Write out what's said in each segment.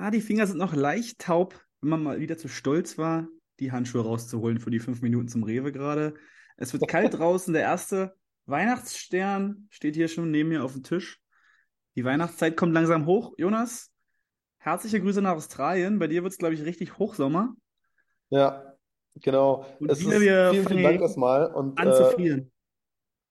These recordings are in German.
Ah, die Finger sind noch leicht taub, wenn man mal wieder zu stolz war, die Handschuhe rauszuholen für die fünf Minuten zum Rewe gerade. Es wird kalt draußen. Der erste Weihnachtsstern steht hier schon neben mir auf dem Tisch. Die Weihnachtszeit kommt langsam hoch. Jonas, herzliche Grüße nach Australien. Bei dir wird es, glaube ich, richtig Hochsommer. Ja, genau. Und Es ist wir vielen, vielen Dank erstmal und an zu äh.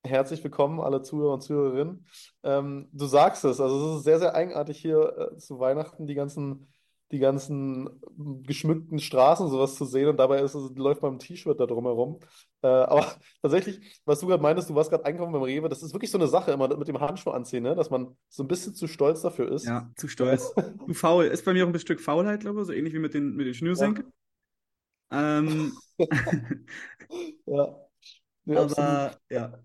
Herzlich willkommen, alle Zuhörer und Zuhörerinnen. Ähm, du sagst es, also es ist sehr, sehr eigenartig hier äh, zu Weihnachten, die ganzen, die ganzen geschmückten Straßen und sowas zu sehen und dabei ist es, läuft man im T-Shirt da drumherum. Äh, aber tatsächlich, was du gerade meintest, du warst gerade einkaufen beim Rewe, das ist wirklich so eine Sache immer mit dem Handschuh anziehen, ne? Dass man so ein bisschen zu stolz dafür ist. Ja, zu stolz. Zu faul. Ist bei mir auch ein Stück Faulheit, glaube ich, so ähnlich wie mit den, mit den ja, Schnürsenkeln. Ähm, ja, absolut. aber ja.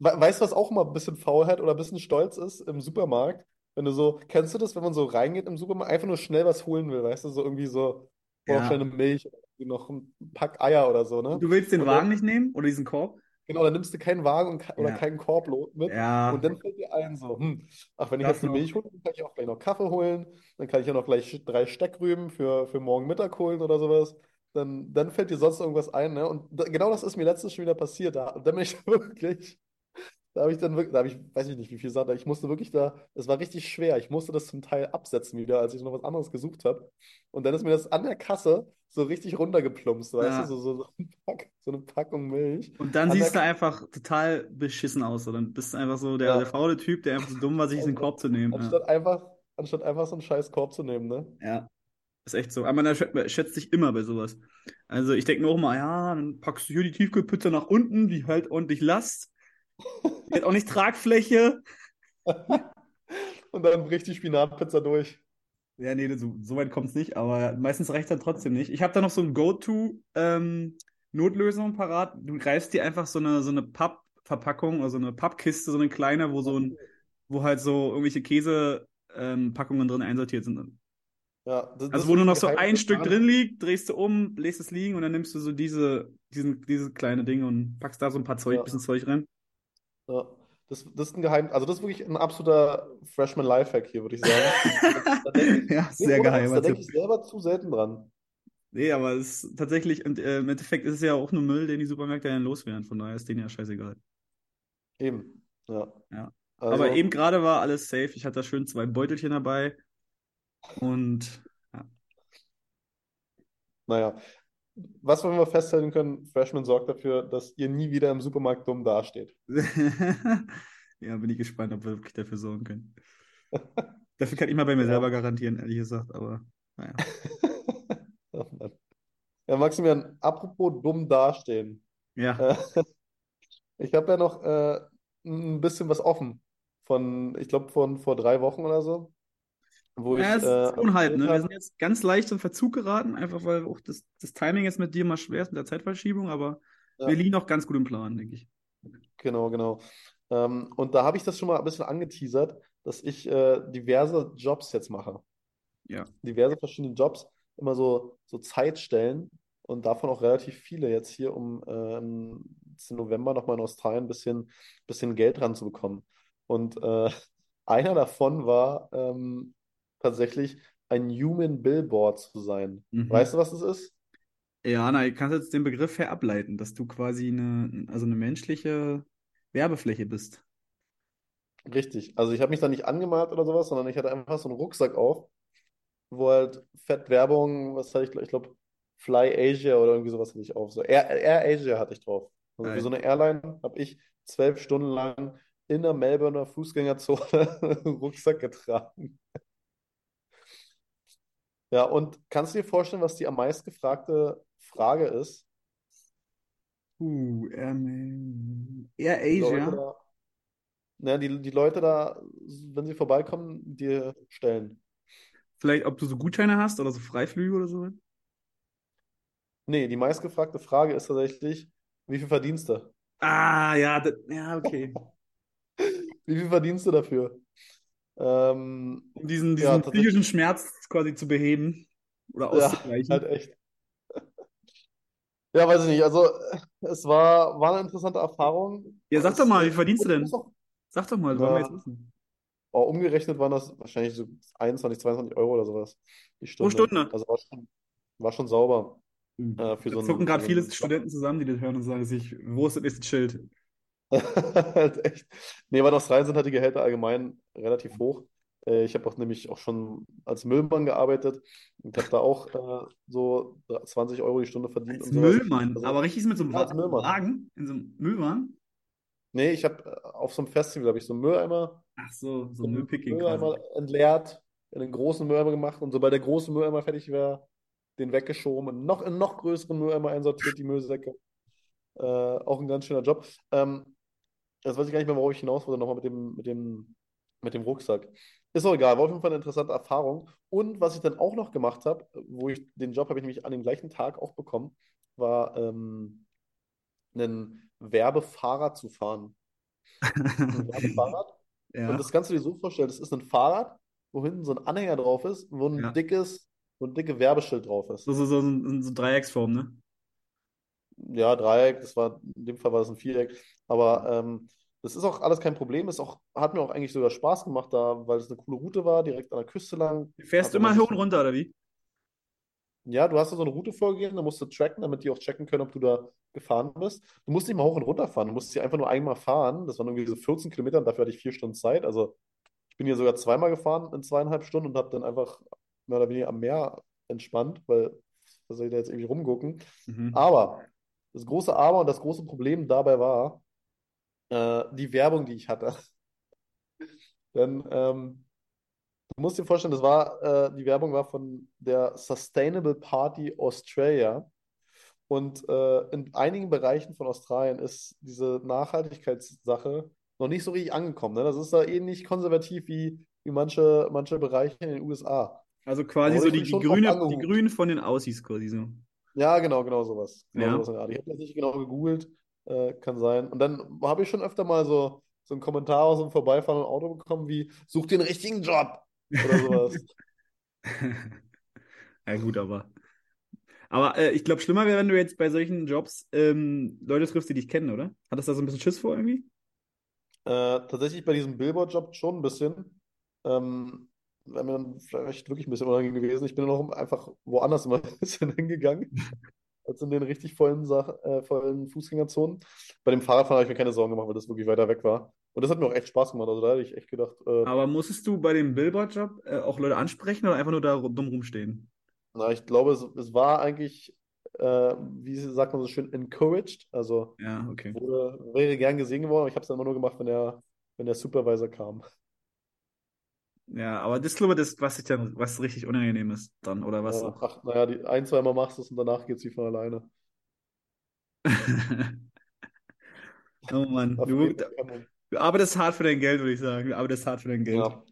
We weißt du, was auch mal ein bisschen Faulheit oder ein bisschen Stolz ist im Supermarkt? Wenn du so, kennst du das, wenn man so reingeht im Supermarkt, einfach nur schnell was holen will, weißt du, so irgendwie so, schnell Ja. eine Milch, noch ein Pack Eier oder so, ne? du willst den Und Wagen nicht nehmen oder diesen Korb? genau, dann nimmst du keinen Wagen und, oder Ja. keinen Korb mit Ja, und dann fällt dir ein so, hm, ach, wenn ich das jetzt eine noch. Milch hole, dann kann ich auch gleich noch Kaffee holen, dann kann ich ja noch gleich drei Steckrüben für, für morgen Mittag holen oder sowas. Dann, dann fällt dir sonst irgendwas ein, ne? Und da, genau das ist mir letztens schon wieder passiert. Da, dann bin ich wirklich. Da habe ich dann wirklich, da habe ich, weiß ich nicht, wie viel Sachen, ich musste wirklich da, es war richtig schwer. Ich musste das zum Teil absetzen wieder, als ich noch was anderes gesucht habe. Und dann ist mir das an der Kasse so richtig runtergeplumpst, weißt du, Ja. so, so, so, ein Pack, so eine Packung Milch Und dann an der siehst du einfach total beschissen aus. So. Dann bist du einfach so der, der Ja, faule Typ, der einfach so dumm war, sich diesen also, Korb zu nehmen. Ja. anstatt einfach, anstatt einfach so einen scheiß Korb zu nehmen, ne? Ja, ist echt so. Aber man schätzt sich immer bei sowas. Also ich denke mir auch mal, ja, dann packst du hier die Tiefkühlpizza nach unten, die hält ordentlich Last, die hat auch nicht Tragfläche. Und dann bricht die Spinatpizza durch. Ja, nee, so, so weit kommt es nicht, aber meistens reicht es dann trotzdem nicht. Ich habe da noch so ein Go-To-Notlösung parat. Du greifst dir einfach so eine, so eine Pappverpackung oder so eine Pappkiste, so eine kleine, wo so ein, wo halt so irgendwelche Käsepackungen drin einsortiert sind. Ja, das, Also wo nur noch so ein Stück drin liegt, drehst du um, lässt es liegen und dann nimmst du so diese, diesen, dieses kleine Ding und packst da so ein paar Zeug, Ja, bisschen Zeug rein. Ja. Das, das ist ein Geheim, also das ist wirklich ein absoluter Freshman Lifehack hier, würde ich sagen. Denke ich, Ja, sehr geheimer da denke Tipp. ich selber zu selten dran. Nee, aber es ist tatsächlich, äh, im Endeffekt ist es ja auch nur Müll, den die Supermärkte dann loswerden. Von daher ist denen ja scheißegal. Eben, ja. Ja. Aber Also, eben gerade war alles safe. Ich hatte da schön zwei Beutelchen dabei und ja. naja. Was wollen wir festhalten können? Freshman sorgt dafür, dass ihr nie wieder im Supermarkt dumm dasteht. Ja, bin ich gespannt, ob wir wirklich dafür sorgen können. Dafür kann ich mal bei mir Ja. selber garantieren, ehrlich gesagt, aber naja. Oh Mann. Ja, Maximilian, apropos dumm dastehen. Ja. Äh, ich habe ja noch äh, ein bisschen was offen von, ich glaube, von vor drei Wochen oder so, wo Ja, ich es äh, ist Unhalt, ne? Wir sind jetzt ganz leicht in Verzug geraten, einfach weil auch das, das Timing jetzt mit dir mal schwer ist mit der Zeitverschiebung, aber wir Ja, liegen noch ganz gut im Plan, denke ich. genau, genau. Ähm, und da habe ich das schon mal ein bisschen angeteasert, dass ich äh, diverse Jobs jetzt mache. Ja. Diverse verschiedene Jobs, immer so, so Zeitstellen und davon auch relativ viele jetzt hier, um äh, im November nochmal in Australien ein bisschen, bisschen Geld ranzubekommen. Und äh, einer davon war ähm, tatsächlich ein Human Billboard zu sein. Weißt Mhm. du, was das ist? Ja, na, du kannst jetzt den Begriff her ableiten, dass du quasi eine, also eine menschliche Werbefläche bist. Richtig. Also ich habe mich da nicht angemalt oder sowas, sondern ich hatte einfach so einen Rucksack auf, wo halt fett Werbung, was hatte ich, ich glaube, Fly Asia oder irgendwie sowas hatte ich auf. So Air, Air Asia hatte ich drauf. Also für so eine Airline habe ich zwölf Stunden lang in der Melbourner Fußgängerzone Rucksack getragen. Ja, und kannst du dir vorstellen, was die am meist gefragte Frage ist, Uh, ähm, Air die Leute Asia. da, ne, die, die Leute da, wenn sie vorbeikommen, dir stellen? Vielleicht, ob du so Gutscheine hast oder so Freiflüge oder so. Nee, die meistgefragte Frage ist tatsächlich, wie viel verdienst du? Ah, ja, das, ja, okay. Wie viel verdienst du dafür? Ähm, Um diesen, ja, diesen psychischen tatsächlich, Schmerz quasi zu beheben oder ja, halt auszugleichen. echt. Ja, weiß ich nicht. Also, es war, war eine interessante Erfahrung. Ja, sag doch mal, wie verdienst du denn? Sag doch mal, wollen wir jetzt wissen. oh, umgerechnet waren das wahrscheinlich so 21, 22 Euro oder sowas die Pro Stunde. Stunde. Also war schon, war schon sauber Mhm. äh, für Da so zucken gerade so viele. Studenten zusammen, die das hören und sagen sich, wo ist das nächste Schild? Echt. Nee, aber in Australien sind halt die Gehälter allgemein relativ hoch. Äh, ich habe auch nämlich auch schon als Müllmann gearbeitet und habe da auch äh, so 20 Euro die Stunde verdient Als und sowas. Müllmann, Also, aber richtig mit so einem ja, als Müllmann. Wagen, in so einem Müllwagen? Nee, ich habe äh, auf so einem Festival habe ich so einen Mülleimer, Ach so, so so einen Müllpicking Mülleimer quasi. entleert, in einen großen Mülleimer gemacht und sobald der große Mülleimer fertig wäre, den weggeschoben und noch in noch größeren Mülleimer einsortiert, die Müllsäcke. Äh, auch ein ganz schöner Job. Ähm, jetzt weiß ich gar nicht mehr, worauf ich hinaus wollte, nochmal mit dem, mit dem, mit dem Rucksack. Ist auch egal, war auf jeden Fall eine interessante Erfahrung. Und was ich dann auch noch gemacht habe, wo ich den Job habe ich nämlich an dem gleichen Tag auch bekommen, war ähm, einen Werbefahrrad zu fahren. Ein Werbefahrrad. Und Ja, das kannst du dir so vorstellen, das ist ein Fahrrad, wo hinten so ein Anhänger drauf ist, wo ein ja. dickes, so ein dicke Werbeschild drauf ist. So, so, so, so, so Dreiecksform, ne? Ja, Dreieck, das war, in dem Fall war das ein Viereck. Aber ähm, das ist auch alles kein Problem. Ist auch, hat mir auch eigentlich sogar Spaß gemacht da, weil es eine coole Route war, direkt an der Küste lang. Du fährst man immer hoch und runter, oder wie? Ja, du hast da so eine Route vorgegeben, da musst du tracken, damit die auch checken können, ob du da gefahren bist. Du musst nicht mal hoch und runter fahren, du musst sie einfach nur einmal fahren. Das waren irgendwie so 14 Kilometer und dafür hatte ich vier Stunden Zeit. Also ich bin hier sogar zweimal gefahren in zweieinhalb Stunden und habe dann einfach mehr oder weniger am Meer entspannt, weil was soll ich da jetzt irgendwie rumgucken? Mhm. Aber das große Aber und das große Problem dabei war äh, die Werbung, die ich hatte. Denn ähm, Du musst dir vorstellen, das war, äh, die Werbung war von der Sustainable Party Australia. Und äh, in einigen Bereichen von Australien ist diese Nachhaltigkeitssache noch nicht so richtig angekommen. Ne? Das ist da ähnlich konservativ wie, wie manche, manche Bereiche in den USA. Also quasi so die, die Grüne, die. Grünen von den Aussies quasi so. Ja, genau, genau sowas. Genau Ja. sowas. Ich habe das nicht genau gegoogelt, äh, kann sein. Und dann habe ich schon öfter mal so, so einen Kommentar aus dem vorbeifahrenden Auto bekommen wie, such den richtigen Job oder sowas. Ja, gut, aber. Aber äh, ich glaube, schlimmer wäre, wenn du jetzt bei solchen Jobs ähm, Leute triffst, die dich kennen, oder? Hattest du da so ein bisschen Schiss vor irgendwie? Äh, tatsächlich bei diesem Billboard-Job schon ein bisschen. Ähm, wäre mir dann vielleicht wirklich ein bisschen unangenehm gewesen. Ich bin dann auch einfach woanders immer ein bisschen hingegangen, als in den richtig vollen, Sach äh, vollen Fußgängerzonen. Bei dem Fahrradfahren habe ich mir keine Sorgen gemacht, weil das wirklich weiter weg war. Und das hat mir auch echt Spaß gemacht. Also da hätte ich echt gedacht, äh, Aber musstest du bei dem Billboard-Job äh, auch Leute ansprechen oder einfach nur da dumm rumstehen? na, ich glaube, es, es war eigentlich, äh, wie sagt man so schön, encouraged. Also Ja, okay. wurde, wäre gern gesehen geworden, aber ich habe es dann immer nur gemacht, wenn der, wenn der Supervisor kam. Ja, aber das ist, glaube ich, das, was sich dann, was richtig unangenehm ist dann, oder was Ja, ach, naja, die ein, zwei Mal machst du es und danach geht es wie von alleine. Oh Mann, du, du arbeitest hart für dein Geld, würde ich sagen. Du arbeitest hart für dein Geld. Ja.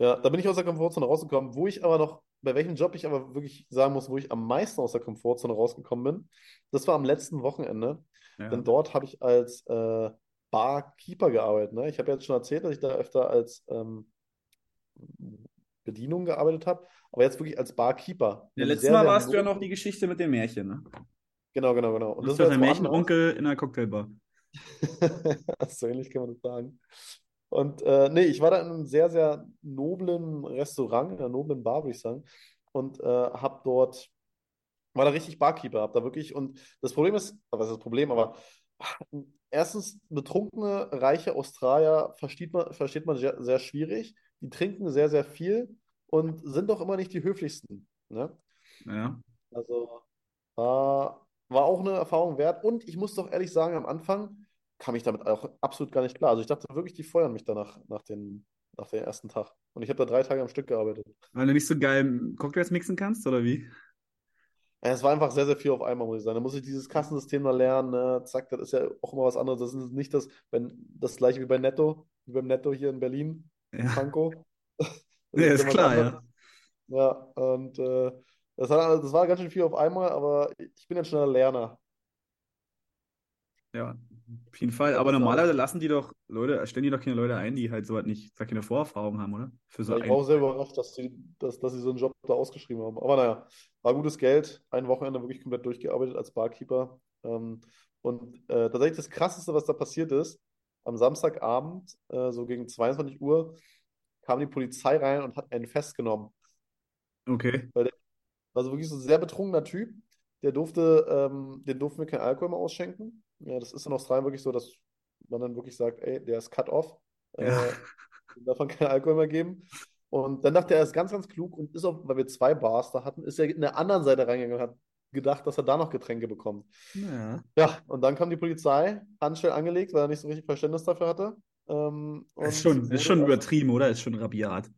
Ja, da bin ich aus der Komfortzone rausgekommen. Wo ich aber noch, bei welchem Job ich aber wirklich sagen muss, wo ich am meisten aus der Komfortzone rausgekommen bin, das war am letzten Wochenende. Ja. Denn dort habe ich als äh, Barkeeper gearbeitet. Ne? Ich habe jetzt schon erzählt, dass ich da öfter als ähm, Bedienung gearbeitet habe, aber jetzt wirklich als Barkeeper. Ja, Ein letztes sehr, Mal warst du ja noch die Geschichte mit dem Märchen, ne? Genau, genau, genau. Und Du das bist jetzt woanders. Märchenonkel in einer Cocktailbar. so ähnlich kann man das sagen. Und äh, nee, ich war da in einem sehr, sehr noblen Restaurant, in einer noblen Bar, würde ich sagen. Und äh, habe dort, war da richtig Barkeeper, hab da wirklich, und das Problem ist, was ist das Problem, aber erstens, betrunkene, reiche Australier versteht man, versteht man sehr, sehr schwierig. Die trinken sehr, sehr viel und sind doch immer nicht die höflichsten. Ne? Ja. Also war, war auch eine Erfahrung wert. Und ich muss doch ehrlich sagen, am Anfang kam ich damit auch absolut gar nicht klar. Also ich dachte wirklich, die feuern mich danach nach den, nach dem ersten Tag. Und ich habe da drei Tage am Stück gearbeitet. Weil du nicht so geil Cocktails mixen kannst, oder wie? Es war einfach sehr, sehr viel auf einmal, muss ich sagen. Da muss ich dieses Kassensystem da lernen. Ne? Zack, das ist ja auch immer was anderes. Das ist nicht das, wenn, das gleiche wie bei Netto, wie beim Netto hier in Berlin, in Ja. Das ja ist klar, anderes. ja. Ja, und äh, das hat, das war ganz schön viel auf einmal, aber ich bin ein schneller Lerner. Ja, auf jeden Fall. Aber normalerweise lassen die doch Leute, stellen die doch keine Leute ein, die halt so was nicht, gar keine Vorerfahrung haben, oder? Für so Ja, ich war auch sehr überrascht, dass sie, dass, dass sie so einen Job da ausgeschrieben haben. Aber naja, war gutes Geld. Ein Wochenende wirklich komplett durchgearbeitet als Barkeeper. Ähm, und äh, tatsächlich das Krasseste, was da passiert ist, am Samstagabend, äh, so gegen 22 Uhr, kam die Polizei rein und hat einen festgenommen. Okay. Weil der war so wirklich so ein sehr betrunkener Typ. Der durfte, ähm, den durften wir kein Alkohol mehr ausschenken. Ja, das ist in Australien wirklich so, dass man dann wirklich sagt, ey, der ist cut off. Ja. Äh, man keinen Alkohol mehr geben. Und dann dachte er, er ist ganz, ganz klug und ist auch, weil wir zwei Bars da hatten, ist er in der anderen Seite reingegangen und hat gedacht, dass er da noch Getränke bekommt. Ja. Ja, und dann kam die Polizei, Handschellen angelegt, weil er nicht so richtig Verständnis dafür hatte. Ähm, Ist schon, ist schon übertrieben, oder? Ist schon rabiat.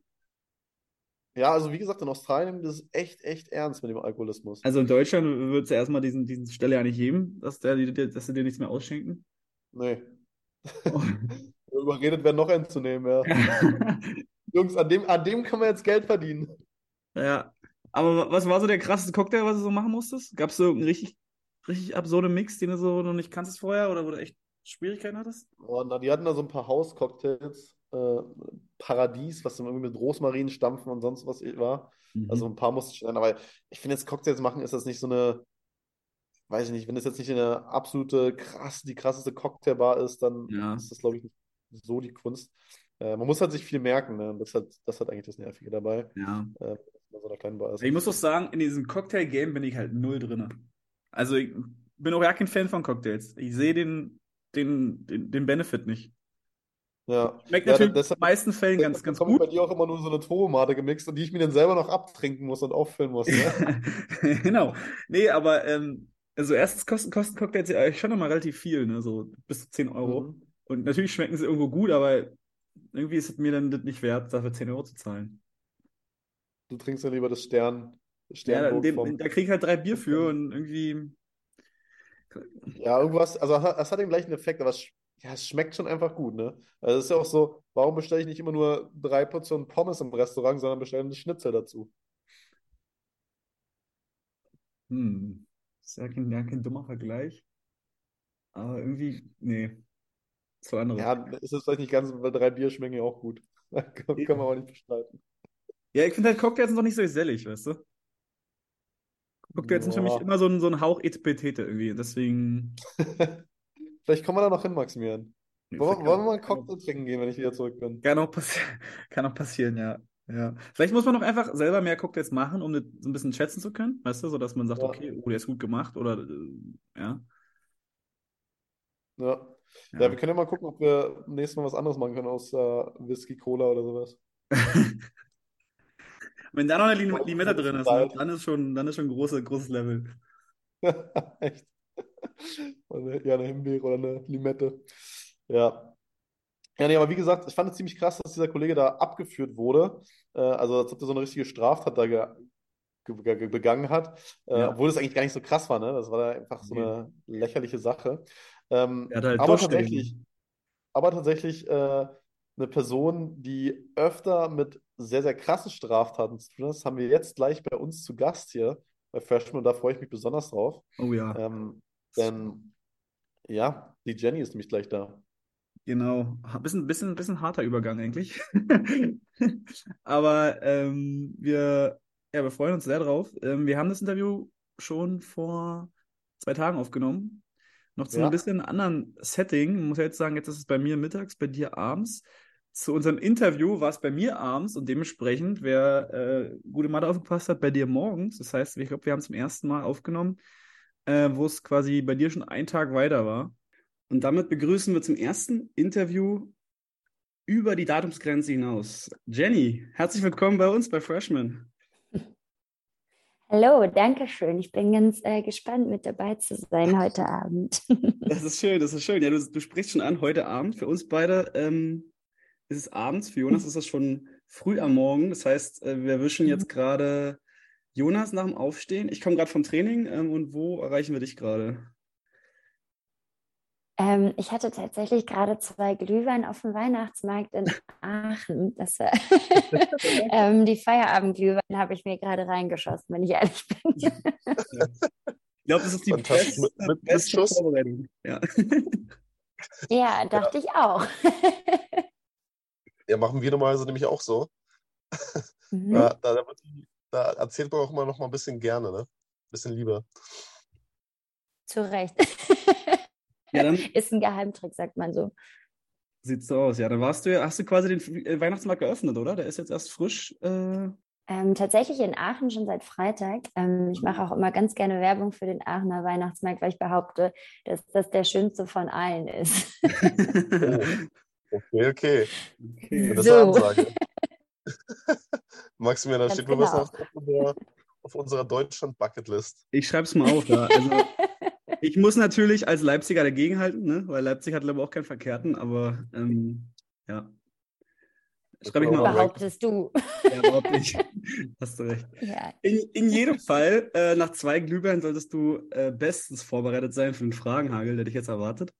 Ja, also wie gesagt, in Australien nimmt es echt, echt ernst mit dem Alkoholismus. Also in Deutschland würde es ja erstmal diesen, diesen Stelle ja nicht geben, dass, der, dass sie dir nichts mehr ausschenken. Nee. Überredet werden, noch einen zu nehmen, ja. Jungs, an dem, an dem kann man jetzt Geld verdienen. Ja. Aber was war so der krasseste Cocktail, was du so machen musstest? Gab es so irgendeinen richtig, richtig absurden Mix, den du so noch nicht kanntest vorher oder wo du echt Schwierigkeiten hattest? Und na, die hatten da so ein paar Hauscocktails. Äh, Paradies, was irgendwie mit Rosmarinstampfen und sonst was war. Also ein paar musste ich nennen, aber ich finde jetzt Cocktails machen, ist das nicht so eine, weiß ich nicht, wenn das jetzt nicht eine absolute krass, die krasseste Cocktailbar ist, dann Ja. ist das, glaube ich, nicht so die Kunst. Äh, man muss halt sich viel merken, ne? Das hat, das hat eigentlich das Nervige dabei, ja. äh, so einer kleinen Bar ist. Ich muss doch sagen, in diesem Cocktail-Game bin ich halt null drinne. Also ich bin auch ja kein Fan von Cocktails. Ich sehe den, den, den, den Benefit nicht. Ja, Schmeckt ja, natürlich in deshalb den meisten Fällen ganz, ganz gut. bei dir auch immer nur so eine Tomate gemixt und die ich mir dann selber noch abtrinken muss und auffüllen muss. Ne? Genau. Nee, aber ähm, also erstens kosten, kosten Cocktails ja schon nochmal relativ viel, ne? So bis zu 10 Euro. Mhm. Und natürlich schmecken sie irgendwo gut, aber irgendwie ist es mir dann das nicht wert, dafür 10 Euro zu zahlen. Du trinkst ja lieber das Stern, das Ja, in Sternburg dem, vom. da krieg ich halt drei Bier für und irgendwie. Ja, irgendwas, also es hat- den gleichen Effekt, aber es, ja, es schmeckt schon einfach gut, ne? Also es ist ja auch so, warum bestelle ich nicht immer nur drei Portionen Pommes im Restaurant, sondern bestelle eine Schnitzel dazu? Hm, ist ja kein, ja kein dummer Vergleich. Aber irgendwie, nee. Das war anderes. Ja, ist es vielleicht nicht ganz, weil drei Bier schmecken ja auch gut. Kann, kann man auch nicht bestreiten. Ja, ich finde halt Cocktails sind doch nicht so gesellig, weißt du? Cocktails sind für mich Ja. immer so ein, so ein Hauch Etepetete irgendwie. Deswegen. Vielleicht kommen wir da noch hin, Maximilian. Wollen, wollen wir mal einen Cocktail trinken gehen, wenn ich wieder zurück bin? Kann auch, kann auch passieren, ja. ja. Vielleicht muss man doch einfach selber mehr Cocktails machen, um das so ein bisschen schätzen zu können, weißt du, so dass man sagt, Ja. okay, oh, der ist gut gemacht oder äh, ja. Ja. Ja, Ja. wir können ja mal gucken, ob wir nächstes Mal was anderes machen können, außer Whisky, Cola oder sowas. Wenn da noch eine Lim Limette drin ist, ne, dann ist schon, dann ist schon ein große, großes Level. Echt. Oder eine- Ja, eine Himbeere oder eine Limette. Ja. Ja, nee, aber wie gesagt, ich fand es ziemlich krass, dass dieser Kollege da abgeführt wurde. Äh, also, als ob der so eine richtige Straftat da ge ge ge begangen hat. Äh, Ja. obwohl das eigentlich gar nicht so krass war, ne? Das war da einfach so Nee. eine lächerliche Sache. Ähm, halt aber tatsächlich, aber tatsächlich äh, eine Person, die öfter mit sehr, sehr krassen Straftaten zu tun hat, das haben wir jetzt gleich bei uns zu Gast hier bei Freshman und da freue ich mich besonders drauf. Oh ja, Ähm, denn ja, die Jenny ist nämlich gleich da. genau. Ein bisschen, bisschen, bisschen harter Übergang eigentlich. Aber ähm, wir, ja, wir freuen uns sehr drauf. Ähm, wir haben das Interview schon vor zwei Tagen aufgenommen. Noch zu Ja. einem bisschen anderen Setting. Ich muss ja jetzt sagen, jetzt ist es bei mir mittags, bei dir abends. Zu unserem Interview war es bei mir abends und dementsprechend, wer äh, gute Mathe aufgepasst hat, bei dir morgens. Das heißt, ich glaube, wir haben zum ersten Mal aufgenommen, äh, wo es quasi bei dir schon einen Tag weiter war. Und damit begrüßen wir zum ersten Interview über die Datumsgrenze hinaus. Jenny, herzlich willkommen bei uns bei Freshman. Hallo, danke schön. Ich bin ganz äh, gespannt, mit dabei zu sein heute Abend. Das ist schön, das ist schön. Ja, du, du sprichst schon an, heute Abend. Für uns beide ähm, ist es abends, für Jonas ist es schon früh am Morgen. Das heißt, äh, wir erwischen jetzt gerade Jonas nach dem Aufstehen. Ich komme gerade vom Training ähm, und wo erreichen wir dich gerade? Ähm, ich hatte tatsächlich gerade zwei Glühwein auf dem Weihnachtsmarkt in Aachen. Das, äh, ähm, die Feierabendglühwein habe ich mir gerade reingeschossen, wenn ich ehrlich bin. Ich glaube, das ist die beste, Mit- mit beste Schuss? Vorbereitung. Ja. Ja, dachte ich auch. Ja, machen wir normalerweise nämlich auch so. Mhm. Da, da, da, wird die, da erzählt man auch immer noch mal ein bisschen gerne, ne? Ein bisschen lieber. Zu Recht. Ja, dann- Ist ein Geheimtrick, sagt man so. Sieht so aus, ja. Dann warst du ja, hast du quasi den äh, Weihnachtsmarkt geöffnet, oder? Der ist jetzt erst frisch. Äh... Ähm, tatsächlich in Aachen schon seit Freitag. Ähm, ich mache auch immer ganz gerne Werbung für den Aachener Weihnachtsmarkt, weil ich behaupte, dass das der schönste von allen ist. oh. Okay, okay. okay. Das so. Ansage. Maximilian, da steht genau. was auf unserer, auf unserer Deutschland-Bucketlist. Ich schreibe es mal auf, ja. Also, ich muss natürlich als Leipziger dagegenhalten, ne? weil Leipzig hat, glaube ich, auch keinen Verkehrten, aber ähm, ja. Schreibe ich mal Behauptest du. Ja, überhaupt nicht. Hast du recht. Ja. In, in jedem Fall, äh, nach zwei Glühwein solltest du äh, bestens vorbereitet sein für den Fragenhagel, der dich jetzt erwartet.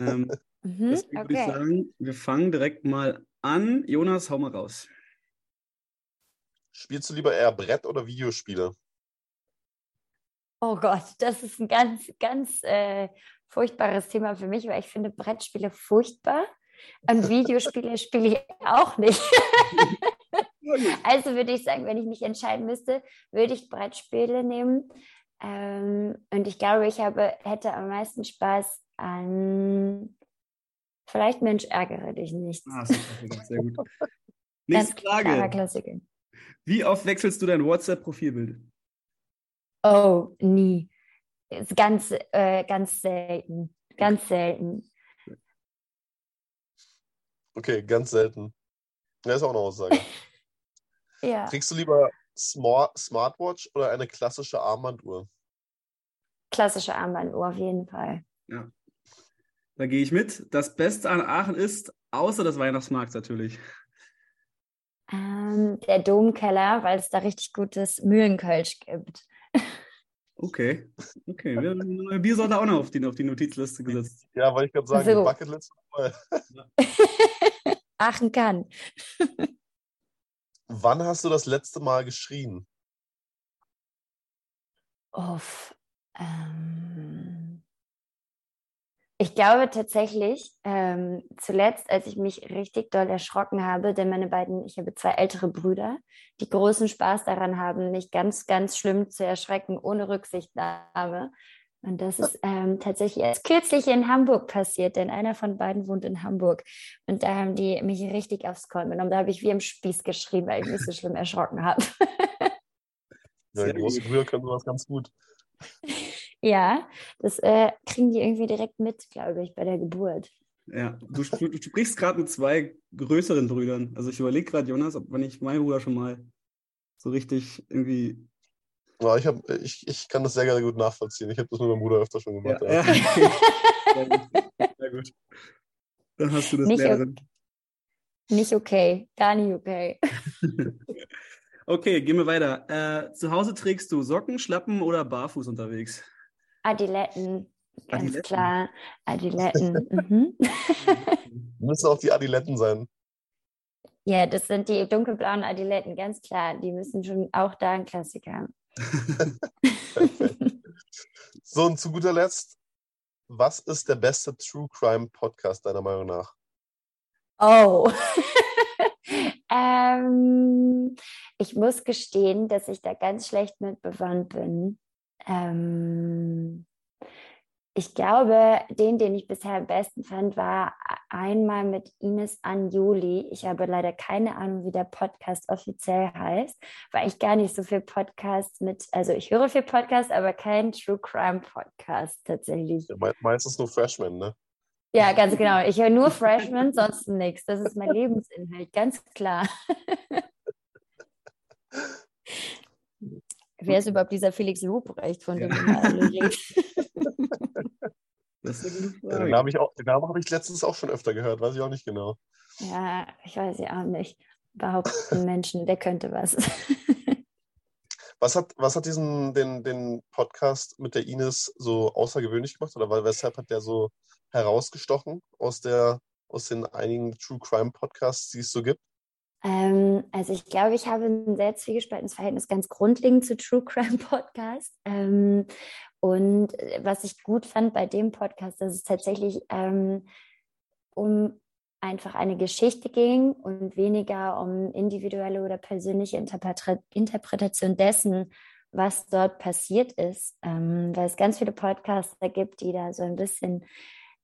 Ähm, mhm, deswegen okay. würde ich sagen, wir fangen direkt mal an. Jonas, hau mal raus. Spielst du lieber eher Brett- oder Videospiele? Oh Gott, das ist ein ganz, ganz äh, furchtbares Thema für mich, weil ich finde Brettspiele furchtbar. Und Videospiele spiele ich auch nicht. also würde ich sagen, wenn ich mich entscheiden müsste, würde ich Brettspiele nehmen. Ähm, und ich glaube, ich habe, hätte am meisten Spaß an vielleicht Mensch ärgere dich nicht. Ah, super, sehr gut. Nächste Frage. Wie oft wechselst du dein WhatsApp-Profilbild? Oh, nie. Ist ganz, äh, ganz selten. Ganz selten. Okay, ganz selten. Das ist auch eine Aussage. ja. Kriegst du lieber Smart Smartwatch oder eine klassische Armbanduhr? Klassische Armbanduhr, auf jeden Fall. Ja. Da gehe ich mit. Das Beste an Aachen ist, außer des Weihnachtsmarkts natürlich. Ähm, der Domkeller, weil es da richtig gutes Mühlenkölsch gibt. Okay, okay. Wir haben eine Biersorte auch noch auf die, auf die Notizliste gesetzt. Ja, wollte ich gerade sagen, so. Bucketlist. Aachen kann. Wann hast du das letzte Mal geschrien? Uff. Ähm, ich glaube tatsächlich, ähm, zuletzt, als ich mich richtig doll erschrocken habe, denn meine beiden, ich habe zwei ältere Brüder, die großen Spaß daran haben, mich ganz, ganz schlimm zu erschrecken, ohne Rücksichtnahme. Und das ist ähm, tatsächlich erst kürzlich in Hamburg passiert, denn einer von beiden wohnt in Hamburg. Und da haben die mich richtig aufs Korn genommen. Da habe ich wie im Spieß geschrien, weil ich mich so schlimm erschrocken habe. ja, die großen Brüder können sowas ganz gut. Ja, das äh, kriegen die irgendwie direkt mit, glaube ich, bei der Geburt. Ja, du, du sprichst gerade mit zwei größeren Brüdern. Also ich überlege gerade, Jonas, ob wenn ich meinen Bruder schon mal so richtig irgendwie. Ja, ich, hab, ich, ich kann das sehr, sehr gut nachvollziehen. Ich habe das mit meinem Bruder öfter schon gemacht. Ja, ja. sehr, gut. sehr gut. Dann hast du das nicht, okay. nicht okay, gar nicht okay. okay, gehen wir weiter. Äh, zu Hause trägst du Socken, Schlappen oder barfuß unterwegs? Adiletten, ganz Adiletten. klar. Adiletten. mhm. Müssen auch die Adiletten sein. Ja, das sind die dunkelblauen Adiletten, ganz klar. Die müssen schon auch da ein Klassiker. so, und zu guter Letzt, was ist der beste True Crime Podcast deiner Meinung nach? Oh. ähm, ich muss gestehen, dass ich da ganz schlecht mit bewandt bin. Ähm, ich glaube, den, den ich bisher am besten fand, war einmal mit Ines Anjuli. Ich habe leider keine Ahnung, wie der Podcast offiziell heißt, weil ich gar nicht so viel Podcasts mit, also ich höre viel Podcasts, aber kein True Crime Podcast tatsächlich. Ja, meistens nur Freshmen, ne? Ja, ganz genau. Ich höre nur Freshmen, sonst nichts. Das ist mein Lebensinhalt, ganz klar. Wer ist überhaupt dieser Felix Lobrecht, von dem ja. alle? Das ist eine gute Frage. Den Namen, Namen habe ich letztens auch schon öfter gehört, weiß ich auch nicht genau. Ja, ich weiß ja auch nicht. Behaupten Menschen, der könnte was. Was hat, was hat diesen, den, den Podcast mit der Ines so außergewöhnlich gemacht? Oder weshalb hat der so herausgestochen aus, der, aus den einigen True Crime Podcasts, die es so gibt? Ähm, also ich glaube, ich habe ein sehr zwiegespaltenes Verhältnis ganz grundlegend zu True Crime Podcast. Ähm, und äh, was ich gut fand bei dem Podcast, dass es tatsächlich ähm, um einfach eine Geschichte ging und weniger um individuelle oder persönliche Interpre Interpretation dessen, was dort passiert ist. Ähm, weil es ganz viele Podcaster gibt, die da so ein bisschen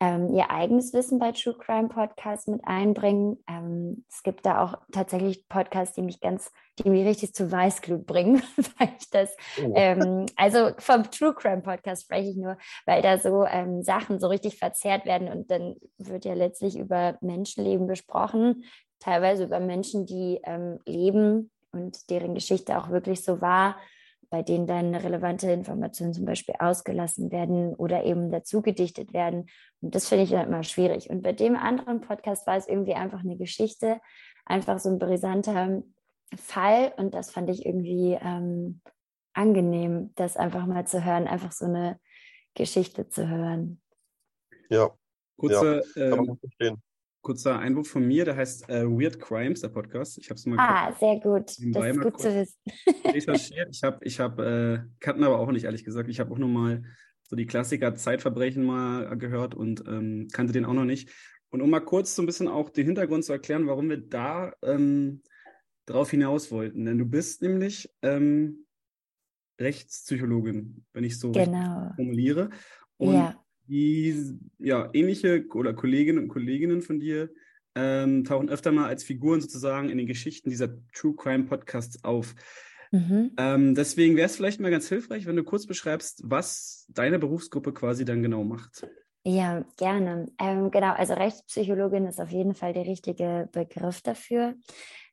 ähm, ihr eigenes Wissen bei True Crime Podcasts mit einbringen. Ähm, es gibt da auch tatsächlich Podcasts, die mich ganz, die mich richtig zu Weißglut bringen, weil ich das, oh. ähm, also vom True Crime Podcast spreche ich nur, weil da so ähm, Sachen so richtig verzerrt werden und dann wird ja letztlich über Menschenleben besprochen, teilweise über Menschen, die ähm, leben und deren Geschichte auch wirklich so war bei denen dann relevante Informationen zum Beispiel ausgelassen werden oder eben dazu gedichtet werden. Und das finde ich dann immer schwierig. Und bei dem anderen Podcast war es irgendwie einfach eine Geschichte, einfach so ein brisanter Fall. Und das fand ich irgendwie ähm, angenehm, das einfach mal zu hören, einfach so eine Geschichte zu hören. Ja. Kurze, ja, kann man ähm, verstehen kurzer Einwurf von mir, der heißt äh, Weird Crimes, der Podcast. Ich habe es mal Ah, sehr gut. Das ist gut zu wissen. recherchiert. Ich habe, ich habe, äh, kannten aber auch nicht, ehrlich gesagt. Ich habe auch nur mal so die Klassiker Zeitverbrechen mal gehört und ähm, kannte den auch noch nicht. Und um mal kurz so ein bisschen auch den Hintergrund zu erklären, warum wir da ähm, drauf hinaus wollten. Denn du bist nämlich ähm, Rechtspsychologin, wenn ich so genau. formuliere. Und ja die ja, ähnliche oder Kolleginnen und Kolleginnen von dir ähm, tauchen öfter mal als Figuren sozusagen in den Geschichten dieser True Crime Podcasts auf. Mhm. Ähm, deswegen wäre es vielleicht mal ganz hilfreich, wenn du kurz beschreibst, was deine Berufsgruppe quasi dann genau macht. Ja, gerne. Ähm, genau, also Rechtspsychologin ist auf jeden Fall der richtige Begriff dafür.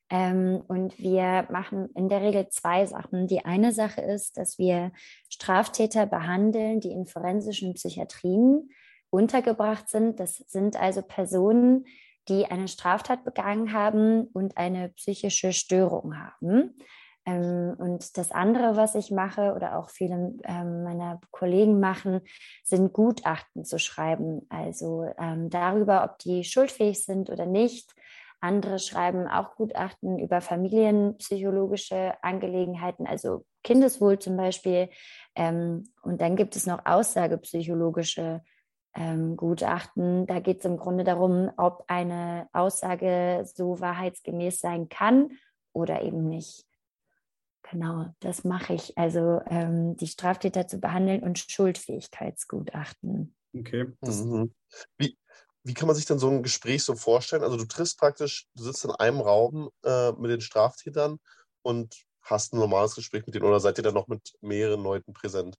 Ähm, und wir machen in der Regel zwei Sachen. Die eine Sache ist, dass wir Straftäter behandeln, die in forensischen Psychiatrien untergebracht sind. Das sind also Personen, die eine Straftat begangen haben und eine psychische Störung haben. Ähm, und das andere, was ich mache oder auch viele ähm, meiner Kollegen machen, sind Gutachten zu schreiben. Also ähm, darüber, ob die schuldfähig sind oder nicht, andere schreiben auch Gutachten über familienpsychologische Angelegenheiten, also Kindeswohl zum Beispiel. Ähm, und dann gibt es noch aussagepsychologische ähm, Gutachten. Da geht es im Grunde darum, ob eine Aussage so wahrheitsgemäß sein kann oder eben nicht. Genau, das mache ich. Also ähm, die Straftäter zu behandeln und Schuldfähigkeitsgutachten. Okay. Mhm. Wie, wie kann man sich denn so ein Gespräch so vorstellen? Also du triffst praktisch, du sitzt in einem Raum äh, mit den Straftätern und hast ein normales Gespräch mit denen oder seid ihr dann noch mit mehreren Leuten präsent?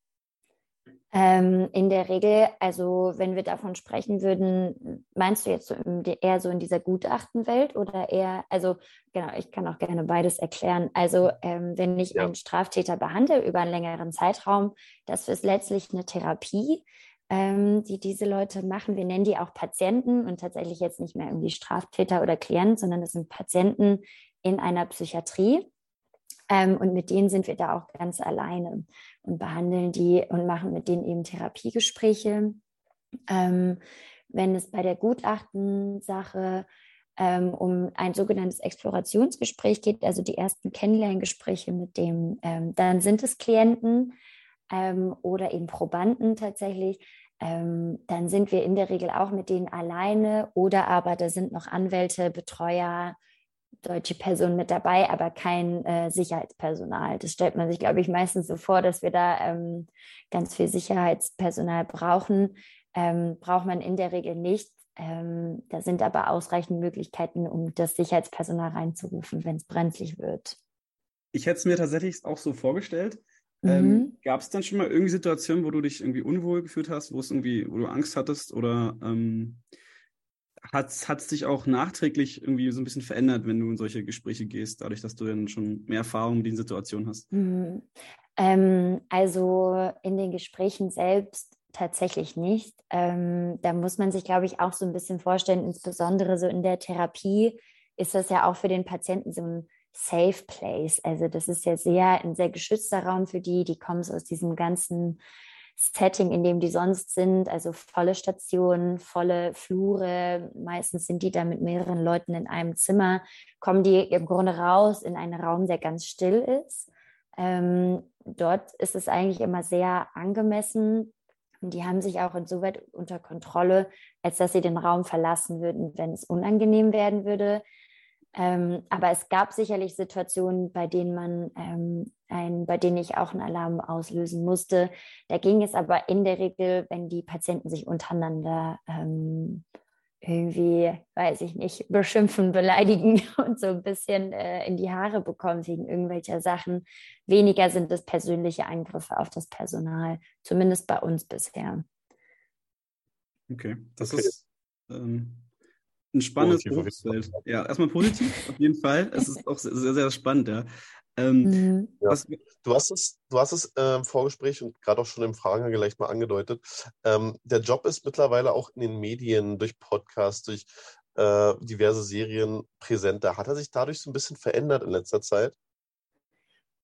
Ähm, in der Regel, also wenn wir davon sprechen würden, meinst du jetzt so im, eher so in dieser Gutachtenwelt oder eher, also genau, ich kann auch gerne beides erklären. Also ähm, wenn ich ja. einen Straftäter behandle über einen längeren Zeitraum, das ist letztlich eine Therapie ähm, die diese Leute machen. Wir nennen die auch Patienten und tatsächlich jetzt nicht mehr irgendwie Straftäter oder Klienten, sondern das sind Patienten in einer Psychiatrie. Ähm, und mit denen sind wir da auch ganz alleine und behandeln die und machen mit denen eben Therapiegespräche. Ähm, wenn es bei der Gutachtensache ähm, um ein sogenanntes Explorationsgespräch geht, also die ersten Kennenlerngespräche mit dem, ähm, dann sind es Klienten ähm, oder eben Probanden tatsächlich ähm, dann sind wir in der Regel auch mit denen alleine oder aber da sind noch Anwälte, Betreuer, deutsche Personen mit dabei, aber kein äh, Sicherheitspersonal. Das stellt man sich, glaube ich, meistens so vor, dass wir da ähm, ganz viel Sicherheitspersonal brauchen. Ähm, braucht man in der Regel nicht. Ähm, da sind aber ausreichend Möglichkeiten, um das Sicherheitspersonal reinzurufen, wenn es brenzlig wird. Ich hätte es mir tatsächlich auch so vorgestellt. Ähm, mhm. Gab es dann schon mal irgendwie Situationen, wo du dich irgendwie unwohl gefühlt hast, wo es irgendwie, wo du Angst hattest oder ähm, hat es dich auch nachträglich irgendwie so ein bisschen verändert, wenn du in solche Gespräche gehst, dadurch, dass du dann schon mehr Erfahrung mit den Situationen hast? Mhm. Ähm, also in den Gesprächen selbst tatsächlich nicht. Ähm, da muss man sich, glaube ich, auch so ein bisschen vorstellen, insbesondere so in der Therapie ist das ja auch für den Patienten so ein Safe Place. Also das ist ja sehr ein sehr geschützter Raum für die, die kommen so aus diesem ganzen Setting, in dem die sonst sind, also volle Stationen, volle Flure. Meistens sind die da mit mehreren Leuten in einem Zimmer, kommen die im Grunde raus in einen Raum, der ganz still ist. Ähm, dort ist es eigentlich immer sehr angemessen. Und die haben sich auch insoweit unter Kontrolle, als dass sie den Raum verlassen würden, wenn es unangenehm werden würde. Ähm, aber es gab sicherlich Situationen, bei denen man ähm, ein, bei denen ich auch einen Alarm auslösen musste. Da ging es aber in der Regel, wenn die Patienten sich untereinander ähm, irgendwie, weiß ich nicht, beschimpfen, beleidigen und so ein bisschen äh, in die Haare bekommen wegen irgendwelcher Sachen. Weniger sind es persönliche Angriffe auf das Personal, zumindest bei uns bisher. Okay, das okay. ist ähm, ein spannendes Berufsfeld. Ja, erstmal positiv, auf jeden Fall. Es ist auch sehr, sehr spannend, ja. Ähm, mhm. ja. du hast es, du hast es äh, im Vorgespräch und gerade auch schon im Fragen gleich mal angedeutet. Ähm, der Job ist mittlerweile auch in den Medien, durch Podcasts, durch äh, diverse Serien präsenter. Hat er sich dadurch so ein bisschen verändert in letzter Zeit?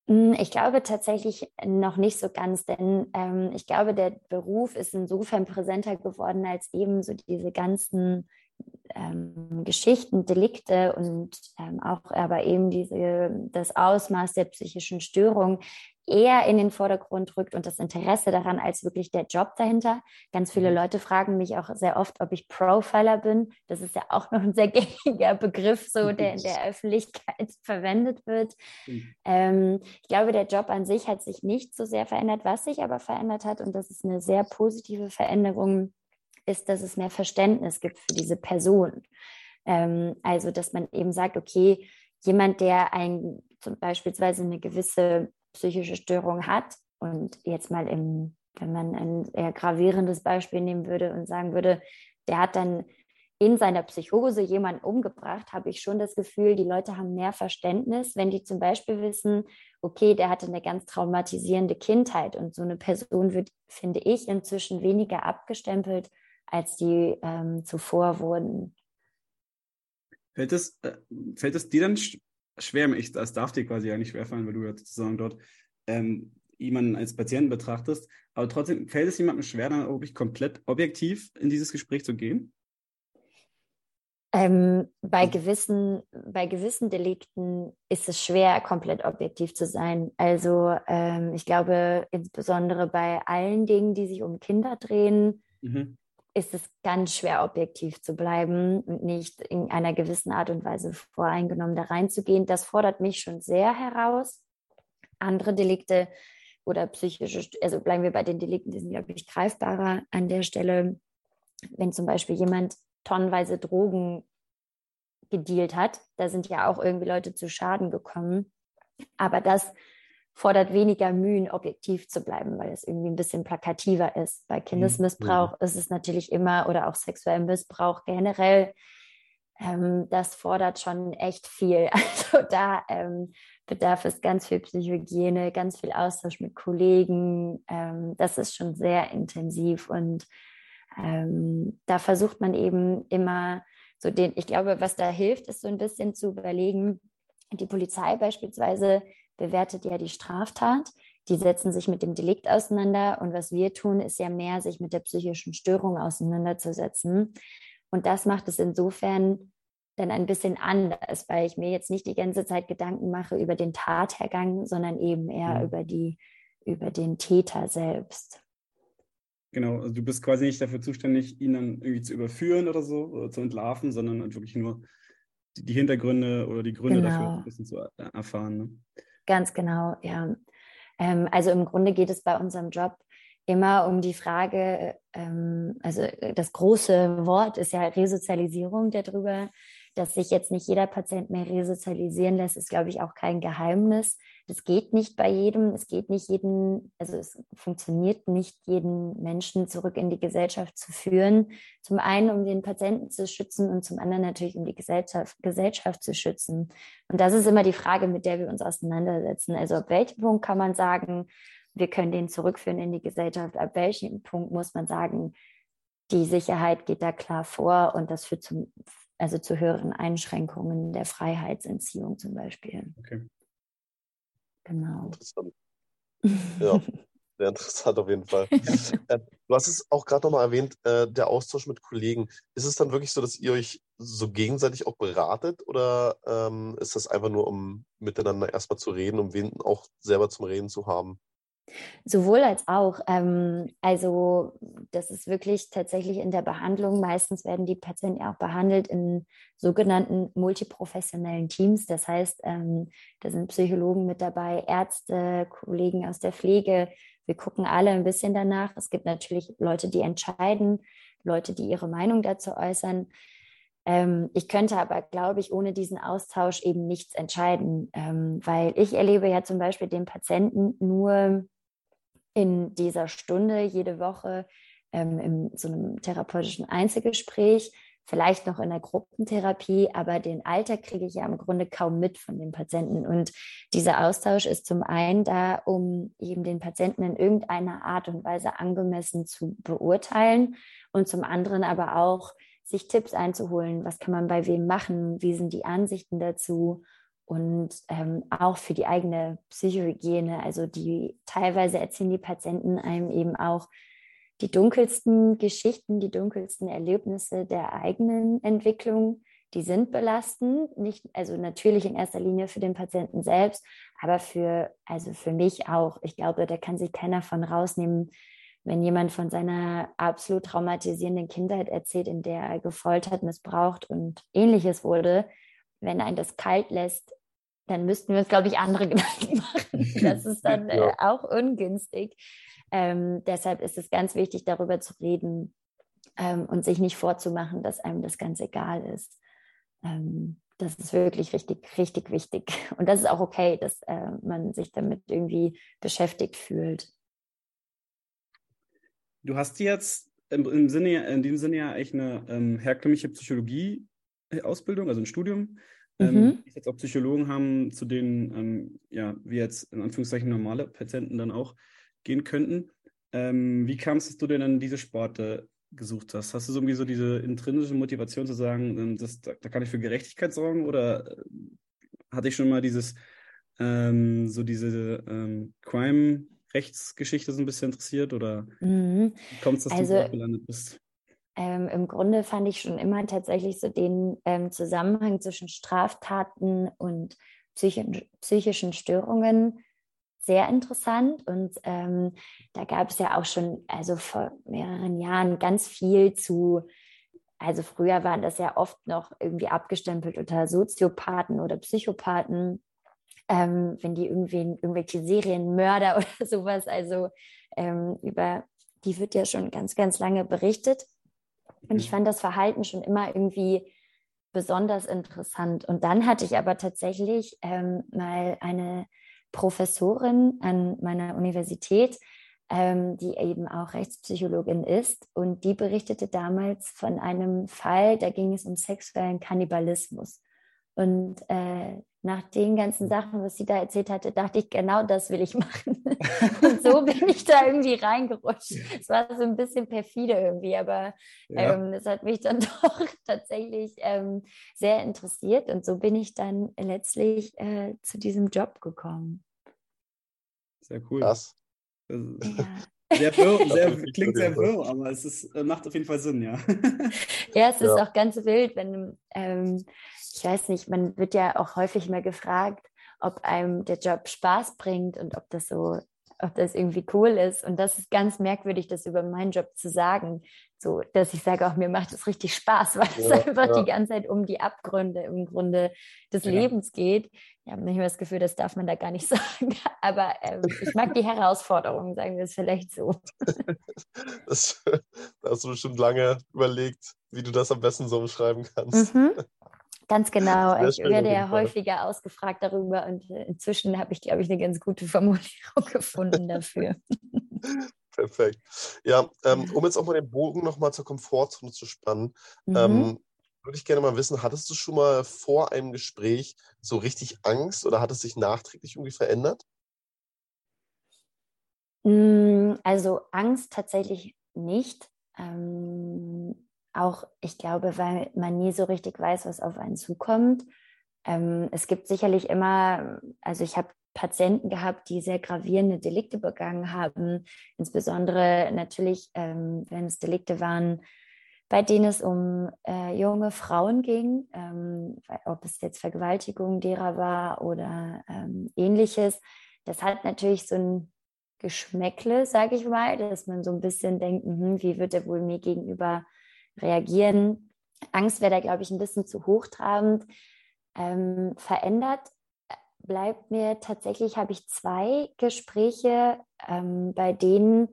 Hm, ich glaube tatsächlich noch nicht so ganz, denn ähm, ich glaube, der Beruf ist insofern präsenter geworden, als eben so diese ganzen ähm, Geschichten, Delikte und ähm, auch aber eben diese, das Ausmaß der psychischen Störung eher in den Vordergrund rückt und das Interesse daran als wirklich der Job dahinter. Ganz viele mhm. Leute fragen mich auch sehr oft, ob ich Profiler bin. Das ist ja auch noch ein sehr gängiger Begriff, so der in der Öffentlichkeit verwendet wird. Mhm. Ähm, ich glaube, der Job an sich hat sich nicht so sehr verändert. Was sich aber verändert hat, und das ist eine sehr positive Veränderung, ist, dass es mehr Verständnis gibt für diese Person. Ähm, also, dass man eben sagt, okay, jemand, der ein, zum beispielsweise eine gewisse psychische Störung hat und jetzt mal im, wenn man ein eher gravierendes Beispiel nehmen würde und sagen würde, der hat dann in seiner Psychose jemanden umgebracht, habe ich schon das Gefühl, die Leute haben mehr Verständnis, wenn die zum Beispiel wissen, okay, der hatte eine ganz traumatisierende Kindheit und so eine Person wird, finde ich, inzwischen weniger abgestempelt als die ähm, zuvor wurden. Fällt es, äh, fällt es dir dann schwer, ich, das darf dir quasi ja nicht schwerfallen, weil du ja sozusagen dort ähm, jemanden als Patienten betrachtest, aber trotzdem fällt es jemandem schwer, dann wirklich komplett objektiv in dieses Gespräch zu gehen? Ähm, bei, gewissen, bei gewissen Delikten ist es schwer, komplett objektiv zu sein. Also ähm, ich glaube, insbesondere bei allen Dingen, die sich um Kinder drehen, mhm ist es ganz schwer, objektiv zu bleiben und nicht in einer gewissen Art und Weise voreingenommen da reinzugehen. Das fordert mich schon sehr heraus. Andere Delikte oder psychische, also bleiben wir bei den Delikten, die sind, glaube ich, greifbarer an der Stelle. Wenn zum Beispiel jemand tonnenweise Drogen gedealt hat, da sind ja auch irgendwie Leute zu Schaden gekommen. Aber das fordert weniger Mühen, objektiv zu bleiben, weil es irgendwie ein bisschen plakativer ist. Bei Kindesmissbrauch mhm. ist es natürlich immer oder auch sexuellem Missbrauch generell. Ähm, das fordert schon echt viel. Also da ähm, bedarf es ganz viel Psychohygiene, ganz viel Austausch mit Kollegen. Ähm, das ist schon sehr intensiv und ähm, da versucht man eben immer so den, ich glaube, was da hilft, ist so ein bisschen zu überlegen, die Polizei beispielsweise bewertet ja die Straftat. Die setzen sich mit dem Delikt auseinander und was wir tun, ist ja mehr, sich mit der psychischen Störung auseinanderzusetzen. Und das macht es insofern dann ein bisschen anders, weil ich mir jetzt nicht die ganze Zeit Gedanken mache über den Tathergang, sondern eben eher ja. Mhm. über, die, über den Täter selbst. Genau, also du bist quasi nicht dafür zuständig, ihn dann irgendwie zu überführen oder so, oder zu entlarven, sondern wirklich nur die Hintergründe oder die Gründe genau. dafür ein bisschen zu erfahren. Ne? Ganz genau, ja. Ähm, also im Grunde geht es bei unserem Job immer um die Frage, ähm, also äh, das große Wort ist ja Resozialisierung darüber, dass sich jetzt nicht jeder Patient mehr resozialisieren lässt, ist, glaube ich, auch kein Geheimnis. Das geht nicht bei jedem. Es geht nicht jeden, also es funktioniert nicht, jeden Menschen zurück in die Gesellschaft zu führen. Zum einen, um den Patienten zu schützen und zum anderen natürlich, um die Gesellschaft, Gesellschaft zu schützen. Und das ist immer die Frage, mit der wir uns auseinandersetzen. Also ab welchem Punkt kann man sagen, wir können den zurückführen in die Gesellschaft? Ab welchem Punkt muss man sagen, die Sicherheit geht da klar vor und das führt zum also zu höheren Einschränkungen der Freiheitsentziehung zum Beispiel. Okay. Genau. Interessant. Ja, sehr interessant auf jeden Fall. Äh, du hast es auch gerade nochmal erwähnt, äh, der Austausch mit Kollegen. Ist es dann wirklich so, dass ihr euch so gegenseitig auch beratet oder ähm, ist das einfach nur, um miteinander erstmal zu reden, um wen auch selber zum Reden zu haben? Sowohl als auch. Ähm, also das ist wirklich tatsächlich in der Behandlung. Meistens werden die Patienten auch behandelt in sogenannten multiprofessionellen Teams. Das heißt, ähm, da sind Psychologen mit dabei, Ärzte, Kollegen aus der Pflege. Wir gucken alle ein bisschen danach. Es gibt natürlich Leute, die entscheiden, Leute, die ihre Meinung dazu äußern. Ähm, ich könnte aber, glaube ich, ohne diesen Austausch eben nichts entscheiden, ähm, weil ich erlebe ja zum Beispiel den Patienten nur in dieser Stunde jede Woche ähm, in so einem therapeutischen Einzelgespräch, vielleicht noch in der Gruppentherapie, aber den Alltag kriege ich ja im Grunde kaum mit von den Patienten. Und dieser Austausch ist zum einen da, um eben den Patienten in irgendeiner Art und Weise angemessen zu beurteilen und zum anderen aber auch sich Tipps einzuholen, was kann man bei wem machen, wie sind die Ansichten dazu und ähm, auch für die eigene Psychohygiene. Also die teilweise erzählen die Patienten einem eben auch die dunkelsten Geschichten, die dunkelsten Erlebnisse der eigenen Entwicklung. Die sind belastend, nicht, also natürlich in erster Linie für den Patienten selbst, aber für, also für mich auch. Ich glaube, da kann sich keiner von rausnehmen, wenn jemand von seiner absolut traumatisierenden Kindheit erzählt, in der er gefoltert, missbraucht und ähnliches wurde, wenn ein das kalt lässt, dann müssten wir uns, glaube ich, andere Gedanken machen. Das ist dann äh, auch ungünstig. Ähm, deshalb ist es ganz wichtig, darüber zu reden ähm, und sich nicht vorzumachen, dass einem das ganz egal ist. Ähm, das ist wirklich richtig, richtig wichtig. Und das ist auch okay, dass äh, man sich damit irgendwie beschäftigt fühlt. Du hast jetzt im, im Sinne, in dem Sinne ja eigentlich eine ähm, herkömmliche Psychologie-Ausbildung, also ein Studium ähm, mhm. die jetzt auch Psychologen haben, zu denen ähm, ja, wir jetzt in Anführungszeichen normale Patienten dann auch gehen könnten. Ähm, wie kam es, dass du denn an diese Sparte gesucht hast? Hast du so irgendwie so diese intrinsische Motivation zu sagen, ähm, das, da, da, kann ich für Gerechtigkeit sorgen oder äh, hatte ich schon mal dieses, ähm, so diese ähm, Crime-Rechtsgeschichte so ein bisschen interessiert oder mhm. wie kommt es, dass also, du gelandet bist? Ähm, Im Grunde fand ich schon immer tatsächlich so den ähm, Zusammenhang zwischen Straftaten und psychischen, psychischen Störungen sehr interessant. Und ähm, da gab es ja auch schon, also vor mehreren Jahren, ganz viel zu. Also früher waren das ja oft noch irgendwie abgestempelt unter Soziopathen oder Psychopathen, ähm, wenn die irgendwie irgendwelche Serienmörder oder sowas, also ähm, über die wird ja schon ganz, ganz lange berichtet. Und ich fand das Verhalten schon immer irgendwie besonders interessant. Und dann hatte ich aber tatsächlich ähm, mal eine Professorin an meiner Universität, ähm, die eben auch Rechtspsychologin ist. Und die berichtete damals von einem Fall, da ging es um sexuellen Kannibalismus. Und äh, nach den ganzen Sachen, was sie da erzählt hatte, dachte ich, genau das will ich machen. und so bin ich da irgendwie reingerutscht. Es war so ein bisschen perfide irgendwie, aber ja. ähm, das hat mich dann doch tatsächlich ähm, sehr interessiert. Und so bin ich dann letztlich äh, zu diesem Job gekommen. Sehr cool. Krass. Ja. Sehr wirr, sehr, klingt sehr wirr, aber es ist, äh, macht auf jeden Fall Sinn, ja. ja, es ist ja. auch ganz wild, wenn ähm, ich weiß nicht, man wird ja auch häufig mal gefragt, ob einem der Job Spaß bringt und ob das so, ob das irgendwie cool ist. Und das ist ganz merkwürdig, das über meinen Job zu sagen. So, dass ich sage, auch mir macht es richtig Spaß, weil es ja, einfach ja. die ganze Zeit um die Abgründe im Grunde des ja. Lebens geht. Ich habe nicht mehr das Gefühl, das darf man da gar nicht sagen. Aber ähm, ich mag die Herausforderungen, sagen wir es vielleicht so. Das, da hast du bestimmt lange überlegt, wie du das am besten so beschreiben kannst. Mhm. Ganz genau. Ich werde ja häufiger ausgefragt darüber und äh, inzwischen habe ich, glaube ich, eine ganz gute Formulierung gefunden dafür. Perfekt. Ja, ähm, um jetzt auch mal den Bogen nochmal zur Komfortzone zu spannen, mhm. ähm, würde ich gerne mal wissen, hattest du schon mal vor einem Gespräch so richtig Angst oder hat es sich nachträglich irgendwie verändert? Mm, also Angst tatsächlich nicht. Ähm, auch, ich glaube, weil man nie so richtig weiß, was auf einen zukommt. Ähm, es gibt sicherlich immer, also ich habe Patienten gehabt, die sehr gravierende Delikte begangen haben, insbesondere natürlich, ähm, wenn es Delikte waren, bei denen es um äh, junge Frauen ging, ähm, ob es jetzt Vergewaltigung derer war oder ähm, ähnliches. Das hat natürlich so ein Geschmäckle, sage ich mal, dass man so ein bisschen denkt, mh, wie wird er wohl mir gegenüber reagieren. Angst wäre da, glaube ich, ein bisschen zu hochtrabend. Ähm, verändert bleibt mir tatsächlich, habe ich zwei Gespräche, ähm, bei denen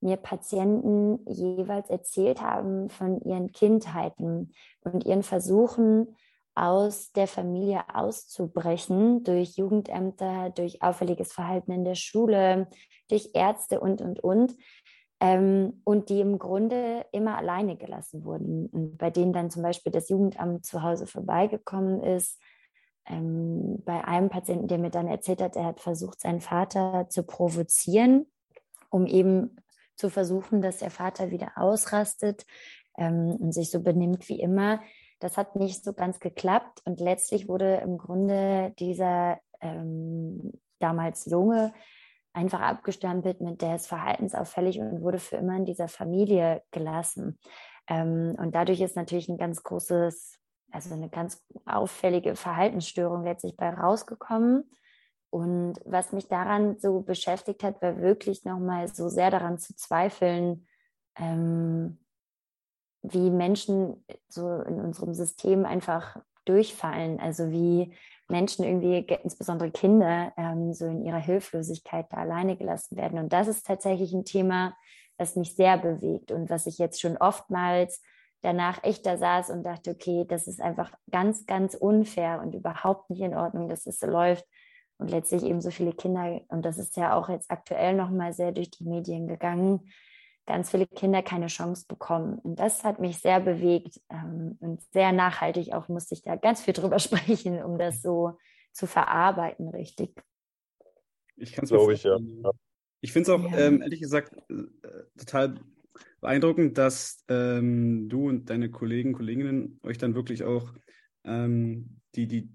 mir Patienten jeweils erzählt haben von ihren Kindheiten und ihren Versuchen, aus der Familie auszubrechen durch Jugendämter, durch auffälliges Verhalten in der Schule, durch Ärzte und, und, und. Ähm, und die im Grunde immer alleine gelassen wurden. Und bei denen dann zum Beispiel das Jugendamt zu Hause vorbeigekommen ist. Ähm, bei einem Patienten, der mir dann erzählt hat, er hat versucht, seinen Vater zu provozieren, um eben zu versuchen, dass der Vater wieder ausrastet ähm, und sich so benimmt wie immer. Das hat nicht so ganz geklappt und letztlich wurde im Grunde dieser ähm, damals Junge einfach abgestempelt mit, der ist verhaltensauffällig und wurde für immer in dieser Familie gelassen. Ähm, und dadurch ist natürlich ein ganz großes, also eine ganz auffällige Verhaltensstörung letztlich bei rausgekommen. Und was mich daran so beschäftigt hat, war wirklich nochmal so sehr daran zu zweifeln, ähm, wie Menschen so in unserem System einfach durchfallen. Also wie Menschen irgendwie, insbesondere Kinder, ähm, so in ihrer Hilflosigkeit da alleine gelassen werden. Und das ist tatsächlich ein Thema, das mich sehr bewegt und was ich jetzt schon oftmals danach echt da saß und dachte, okay, das ist einfach ganz, ganz unfair und überhaupt nicht in Ordnung, dass es so läuft. Und letztlich eben so viele Kinder, und das ist ja auch jetzt aktuell nochmal sehr durch die Medien gegangen, ganz viele Kinder keine Chance bekommen. Und das hat mich sehr bewegt ähm, und sehr nachhaltig auch musste ich da ganz viel drüber sprechen, um das so zu verarbeiten, richtig. Ich kann es glaube ich, ja. Ich finde es auch, ja. ähm, ehrlich gesagt, äh, total beeindruckend, dass ähm, du und deine Kollegen, Kolleginnen euch dann wirklich auch ähm, die, die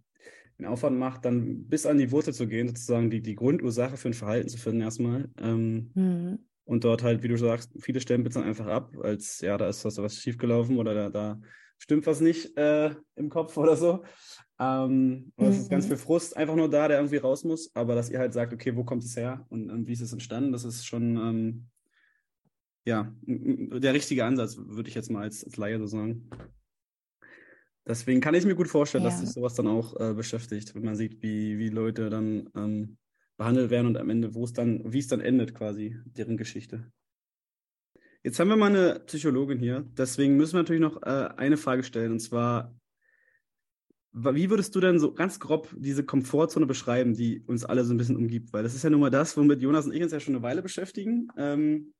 den Aufwand macht, dann bis an die Wurzel zu gehen, sozusagen die, die Grundursache für ein Verhalten zu finden erstmal. Ähm, mhm und dort halt, wie du sagst, viele stempeln dann einfach ab, als ja, da ist was, was schiefgelaufen oder da, da stimmt was nicht äh, im Kopf oder so. Ähm, mhm. es ist ganz mhm. viel Frust einfach nur da, der irgendwie raus muss, aber dass ihr halt sagt, okay, wo kommt es her und, und wie ist es entstanden, das ist schon ähm, ja, der richtige Ansatz, würde ich jetzt mal als, als Laie so sagen. Deswegen kann ich mir gut vorstellen, ja. dass sich sowas dann auch äh, beschäftigt, wenn man sieht, wie, wie Leute dann ähm, behandelt werden und am Ende, wo es dann, wie es dann endet quasi, deren Geschichte. Jetzt haben wir mal eine Psychologin hier, deswegen müssen wir natürlich noch äh, eine Frage stellen und zwar, wie würdest du denn so ganz grob diese Komfortzone beschreiben, die uns alle so ein bisschen umgibt? Weil das ist ja nun mal das, womit Jonas und ich uns ja schon eine Weile beschäftigen ähm,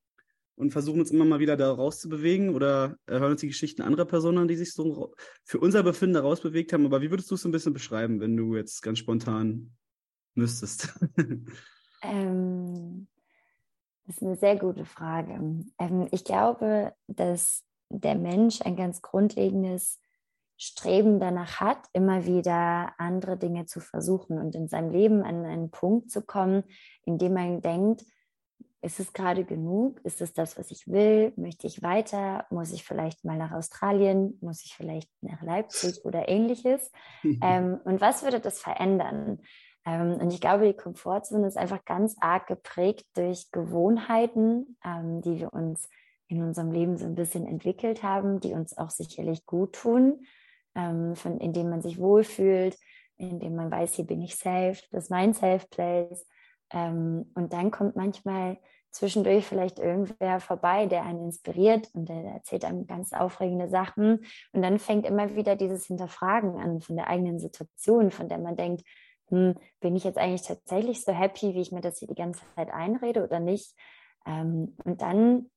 und versuchen uns immer mal wieder da rauszubewegen oder hören uns die Geschichten anderer Personen an, die sich so für unser Befinden da rausbewegt haben. Aber wie würdest du es so ein bisschen beschreiben, wenn du jetzt ganz spontan müsstest? ähm, das ist eine sehr gute Frage. Ähm, ich glaube, dass der Mensch ein ganz grundlegendes Streben danach hat, immer wieder andere Dinge zu versuchen und in seinem Leben an einen Punkt zu kommen, in dem man denkt, ist es gerade genug? Ist es das, was ich will? Möchte ich weiter? Muss ich vielleicht mal nach Australien? Muss ich vielleicht nach Leipzig oder ähnliches? ähm, und was würde das verändern? Ähm, und ich glaube, die Komfortzone ist einfach ganz arg geprägt durch Gewohnheiten, ähm, die wir uns in unserem Leben so ein bisschen entwickelt haben, die uns auch sicherlich gut tun, ähm, von, indem man sich wohlfühlt, indem man weiß, hier bin ich safe, das ist mein Safe Place. Ähm, und dann kommt manchmal zwischendurch vielleicht irgendwer vorbei, der einen inspiriert und der erzählt einem ganz aufregende Sachen. Und dann fängt immer wieder dieses Hinterfragen an von der eigenen Situation, von der man denkt, hm, bin ich jetzt eigentlich tatsächlich so happy, wie ich mir das hier die ganze Zeit einrede oder nicht? Ähm, und dann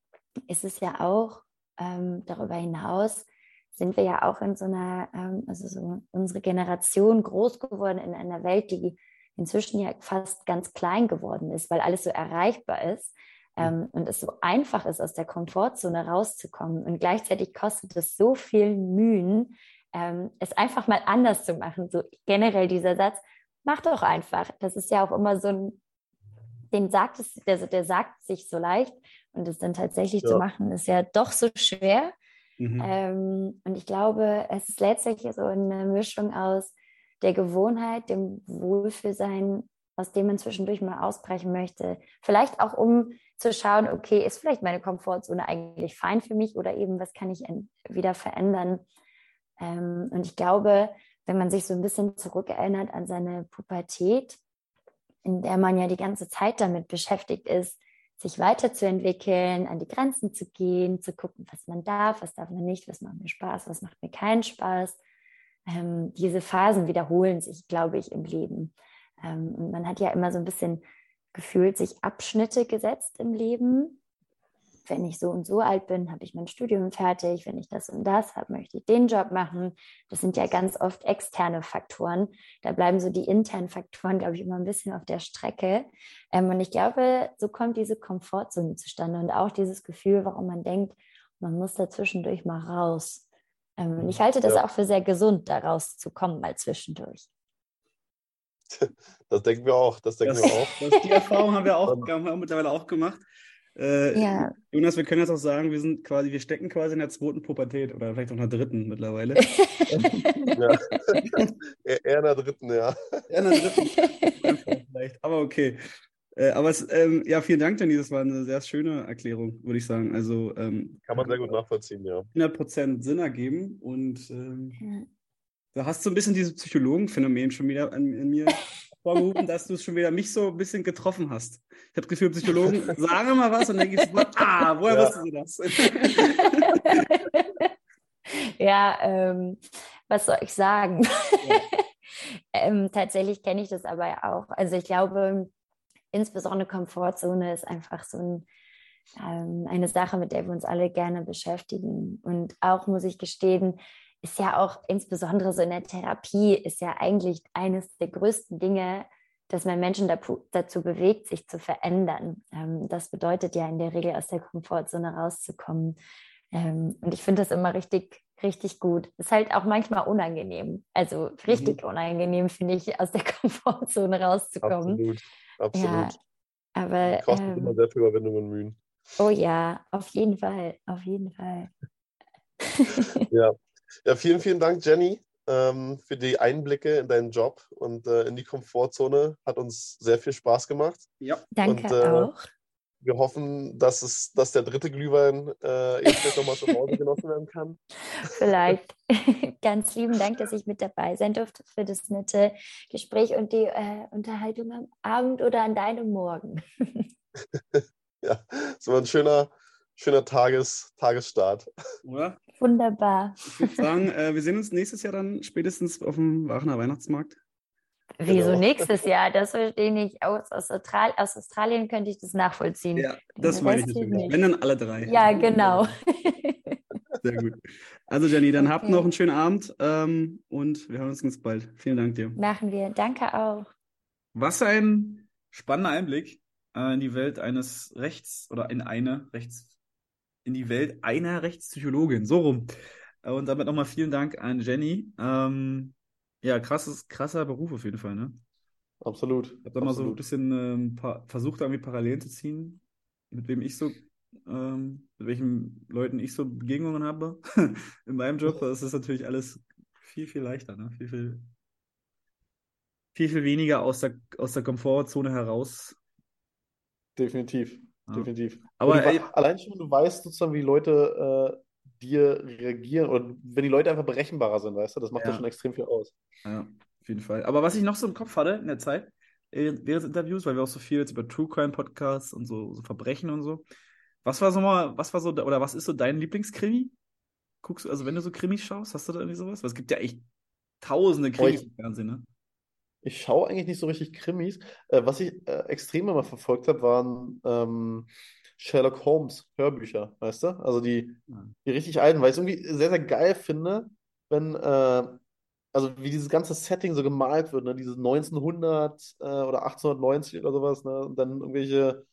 ist es ja auch ähm, darüber hinaus, sind wir ja auch in so einer, ähm, also so unsere Generation groß geworden in einer Welt, die inzwischen ja fast ganz klein geworden ist, weil alles so erreichbar ist ähm, und es so einfach ist, aus der Komfortzone rauszukommen. Und gleichzeitig kostet es so viel Mühen, ähm, es einfach mal anders zu machen. So generell dieser Satz, mach doch einfach. Das ist ja auch immer so ein, den sagt es, der, der sagt sich so leicht und es dann tatsächlich ja. zu machen, ist ja doch so schwer. Mhm. Ähm, und ich glaube, es ist letztlich so eine Mischung aus der Gewohnheit, dem Wohlfühlsein aus dem man zwischendurch mal ausbrechen möchte. Vielleicht auch, um zu schauen, okay, ist vielleicht meine Komfortzone eigentlich fein für mich oder eben, was kann ich wieder verändern? Ähm, und ich glaube, wenn man sich so ein bisschen zurückerinnert an seine Pubertät, in der man ja die ganze Zeit damit beschäftigt ist, sich weiterzuentwickeln, an die Grenzen zu gehen, zu gucken, was man darf, was darf man nicht, was macht mir Spaß, was macht mir keinen Spaß. Ähm, diese Phasen wiederholen sich, glaube ich, im Leben. Ähm, und man hat ja immer so ein bisschen gefühlt sich Abschnitte gesetzt im Leben. Wenn ich so und so alt bin, habe ich mein Studium fertig. Wenn ich das und das habe, möchte ich den Job machen. Das sind ja ganz oft externe Faktoren. Da bleiben so die internen Faktoren, glaube ich, immer ein bisschen auf der Strecke. Ähm, und ich glaube, so kommt diese Komfortzone zustande und auch dieses Gefühl, warum man denkt, man muss da zwischendurch mal raus. Ähm, und ich halte das ja. auch für sehr gesund, da rauszukommen mal zwischendurch. Das denken wir auch. Das denken das, wir auch. Das, die Erfahrung haben wir auch haben wir mittlerweile auch gemacht. Äh, ja. Jonas, wir können jetzt auch sagen, wir sind quasi, wir stecken quasi in der zweiten Pubertät oder vielleicht auch in der dritten mittlerweile. ja. Eher in der dritten, ja. Eher in der dritten. vielleicht. Aber okay. Äh, aber es, ähm, ja, vielen Dank, Danny. Das war eine sehr schöne Erklärung, würde ich sagen. Also ähm, kann man sehr gut nachvollziehen, ja. 100% Sinn ergeben und ähm, da hast du ein bisschen dieses Psychologenphänomen schon wieder in, in mir vorgerufen, dass du es schon wieder mich so ein bisschen getroffen hast. Ich habe das Gefühl, Psychologen sagen mal was und dann ich so, ah, woher ja. wussten sie das? ja, ähm, was soll ich sagen? Ja. ähm, tatsächlich kenne ich das aber auch. Also ich glaube, insbesondere Komfortzone ist einfach so ein, ähm, eine Sache, mit der wir uns alle gerne beschäftigen. Und auch muss ich gestehen, ist ja auch insbesondere so in der Therapie, ist ja eigentlich eines der größten Dinge, dass man Menschen dazu bewegt, sich zu verändern. Ähm, das bedeutet ja in der Regel aus der Komfortzone rauszukommen. Ähm, und ich finde das immer richtig, richtig gut. Ist halt auch manchmal unangenehm. Also richtig mhm. unangenehm, finde ich, aus der Komfortzone rauszukommen. Absolut, absolut. Ja, aber. Kostet ähm, immer sehr viel Überwindung und Mühen. Oh ja, auf jeden Fall, auf jeden Fall. ja, ja, vielen, vielen Dank, Jenny, ähm, für die Einblicke in deinen Job und äh, in die Komfortzone. Hat uns sehr viel Spaß gemacht. Ja, danke und, äh, auch. Wir hoffen, dass, es, dass der dritte Glühwein äh, jetzt nochmal zu Hause genossen werden kann. Vielleicht. Ganz lieben Dank, dass ich mit dabei sein durfte für das nette Gespräch und die äh, Unterhaltung am Abend oder an deinem Morgen. ja, so ein schöner, schöner Tages, Tagesstart. Oder? Wunderbar. Ich würde sagen, äh, wir sehen uns nächstes Jahr dann spätestens auf dem Aachener Weihnachtsmarkt. Wieso genau. nächstes Jahr? Das verstehe ich. Aus, aus, Austral aus Australien könnte ich das nachvollziehen. Ja, das meine ich natürlich. Nicht. Wenn dann alle drei. Ja, genau. Sehr gut. Also Jenny, dann okay. habt noch einen schönen Abend ähm, und wir hören uns ganz bald. Vielen Dank dir. Machen wir. Danke auch. Was ein spannender Einblick äh, in die Welt eines Rechts oder in eine Rechts in die Welt einer Rechtspsychologin. So rum. Und damit nochmal vielen Dank an Jenny. Ähm, ja, krasses, krasser Beruf auf jeden Fall, ne? Absolut. Ich habe da mal so ein bisschen ähm, paar, versucht, irgendwie Parallelen zu ziehen, mit wem ich so, ähm, mit welchen Leuten ich so Begegnungen habe in meinem Job. Das ist natürlich alles viel, viel leichter, ne? Viel, viel, viel, viel weniger aus der, aus der Komfortzone heraus. Definitiv. Definitiv. Aber du, allein schon, du weißt sozusagen, wie Leute äh, dir reagieren oder wenn die Leute einfach berechenbarer sind, weißt du, das macht ja, schon extrem viel aus. Ja, auf jeden Fall. Aber was ich noch so im Kopf hatte in der Zeit, äh, während des Interviews, weil wir auch so viel jetzt über True Crime Podcasts und so, so Verbrechen und so. Was war so mal, was war so, oder was ist so dein Lieblingskrimi? Guckst du, also wenn du so Krimis schaust, hast du da irgendwie sowas? Weil es gibt ja echt tausende Krimis im Fernsehen, ne? Ich schaue eigentlich nicht so richtig Krimis. Äh, was ich äh, extrem immer verfolgt habe, waren ähm, Sherlock Holmes Hörbücher, weißt du? Also die, die richtig alten, weil ich es irgendwie sehr, sehr geil finde, wenn, äh, also wie dieses ganze Setting so gemalt wird, ne? Dieses 1900 äh, oder 1890 oder sowas, ne? Und dann irgendwelche,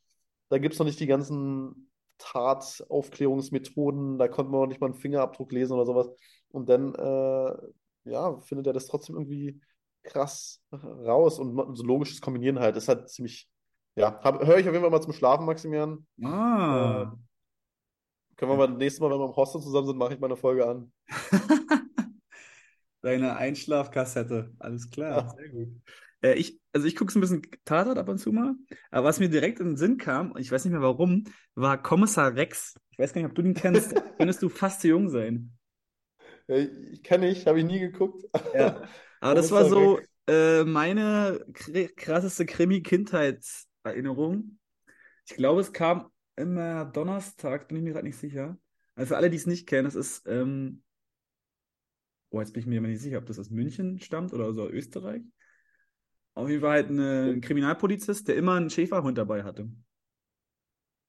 da gibt es noch nicht die ganzen Tataufklärungsmethoden, da konnte man noch nicht mal einen Fingerabdruck lesen oder sowas. Und dann, äh, ja, findet er das trotzdem irgendwie krass raus und so logisches Kombinieren halt. Das ist halt ziemlich, ja, höre ich auf jeden Fall mal zum Schlafen, Maximilian. Ah. Äh, können wir mal nächstes Mal, wenn wir im Hostel zusammen sind, mache ich mal eine Folge an. Deine Einschlafkassette, alles klar, ja. sehr gut. Äh, ich, also ich gucke so ein bisschen Tatort ab und zu mal, aber was mir direkt in den Sinn kam, ich weiß nicht mehr warum, war Kommissar Rex. Ich weiß gar nicht, ob du den kennst. Könntest du fast zu jung sein. Ja, ich kenne ich, habe ich nie geguckt. Ja. Aber das war so äh, meine krasseste Krimi-Kindheitserinnerung. Ich glaube, es kam immer Donnerstag, bin ich mir gerade nicht sicher. Also für alle, die es nicht kennen, das ist, ähm, oh, jetzt bin ich mir immer nicht sicher, ob das aus München stammt oder aus Österreich. Auf jeden Fall halt eine, ein Kriminalpolizist, der immer einen Schäferhund dabei hatte.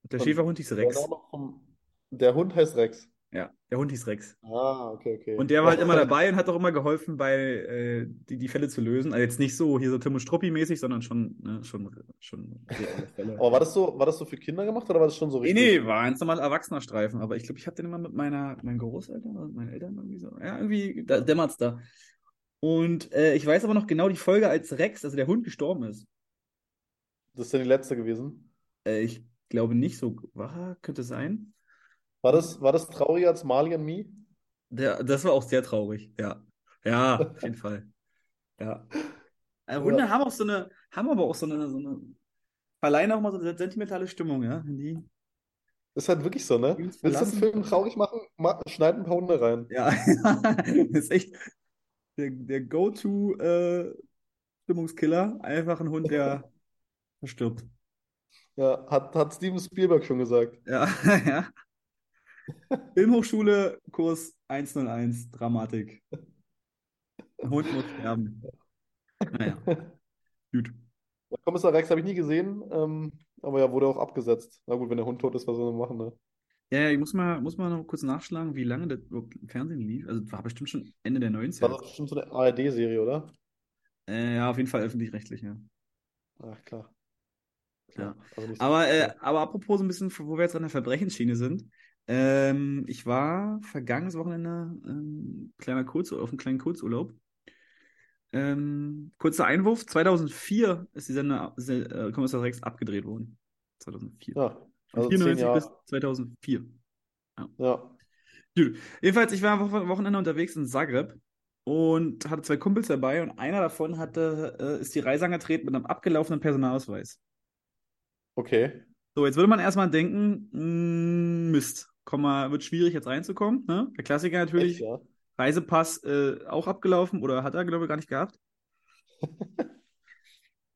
Der Und Schäferhund hieß Rex. Der Hund heißt Rex. Ja, der Hund hieß Rex. Ah, okay, okay. Und der war halt immer dabei und hat auch immer geholfen, bei äh, die, die Fälle zu lösen. Also jetzt nicht so hier so Tim und Struppi-mäßig, sondern schon, ne, schon, schon Fälle. Aber war das so, war das so für Kinder gemacht oder war das schon so Nee, richtig? nee, war ein normal erwachsener Streifen. Aber ich glaube, ich habe den immer mit meiner, meinen Großeltern oder meinen Eltern irgendwie so. Ja, irgendwie da, dämmert's da. Und äh, ich weiß aber noch genau die Folge, als Rex, also der Hund, gestorben ist. Das ist ja die letzte gewesen. Äh, ich glaube nicht so. War, könnte sein. War das, war das trauriger als Marley and Me? Der, das war auch sehr traurig, ja. Ja, auf jeden Fall. Ja. Äh, Hunde Ja. haben auch so eine, haben aber auch so eine, so eine, verleihen auch mal so eine sentimentale Stimmung, ja. Die, Ist halt wirklich so, ne? Willst du einen? Film traurig machen? Ma schneid ein paar Hunde rein. ja, ist echt der, der Go-To äh, Stimmungskiller. Einfach ein Hund, der verstirbt. Ja, hat, hat Steven Spielberg schon gesagt. Ja, ja. Filmhochschule, Kurs 101, Dramatik. Hund muss sterben. Naja, gut. Kommissar Rex habe ich nie gesehen, ähm, aber ja, wurde auch abgesetzt. Na gut, wenn der Hund tot ist, was soll man machen, ne? Ja, ja, ich muss mal, muss mal noch kurz nachschlagen, wie lange das Fernsehen lief. Also war bestimmt schon Ende der War 90er. das bestimmt so eine ARD-Serie, oder? Äh, ja, auf jeden Fall öffentlich-rechtlich, ja. Ach, klar. Ja. Also Aber, äh, aber apropos so ein bisschen, wo wir jetzt an der Verbrechensschiene sind. Ähm, ich war vergangenes Wochenende ähm, kleiner Kurz, auf einem kleinen Kurzurlaub. Ähm, kurzer Einwurf, 2004 ist die Sender äh, Kommissar Rex abgedreht worden. 2004. Ja, also zehn 94 Jahre. bis 2004. Ja. Gut. Jedenfalls, ich war am Wo- Wochenende unterwegs in Zagreb und hatte zwei Kumpels dabei und einer davon hatte, äh, ist die Reise angetreten mit einem abgelaufenen Personalausweis. Okay. So, jetzt würde man erstmal denken, mh, Mist, komm mal, wird schwierig jetzt reinzukommen. Ne? Der Klassiker Echt, natürlich, ja? Reisepass äh, auch abgelaufen oder hat er, glaube ich, gar nicht gehabt.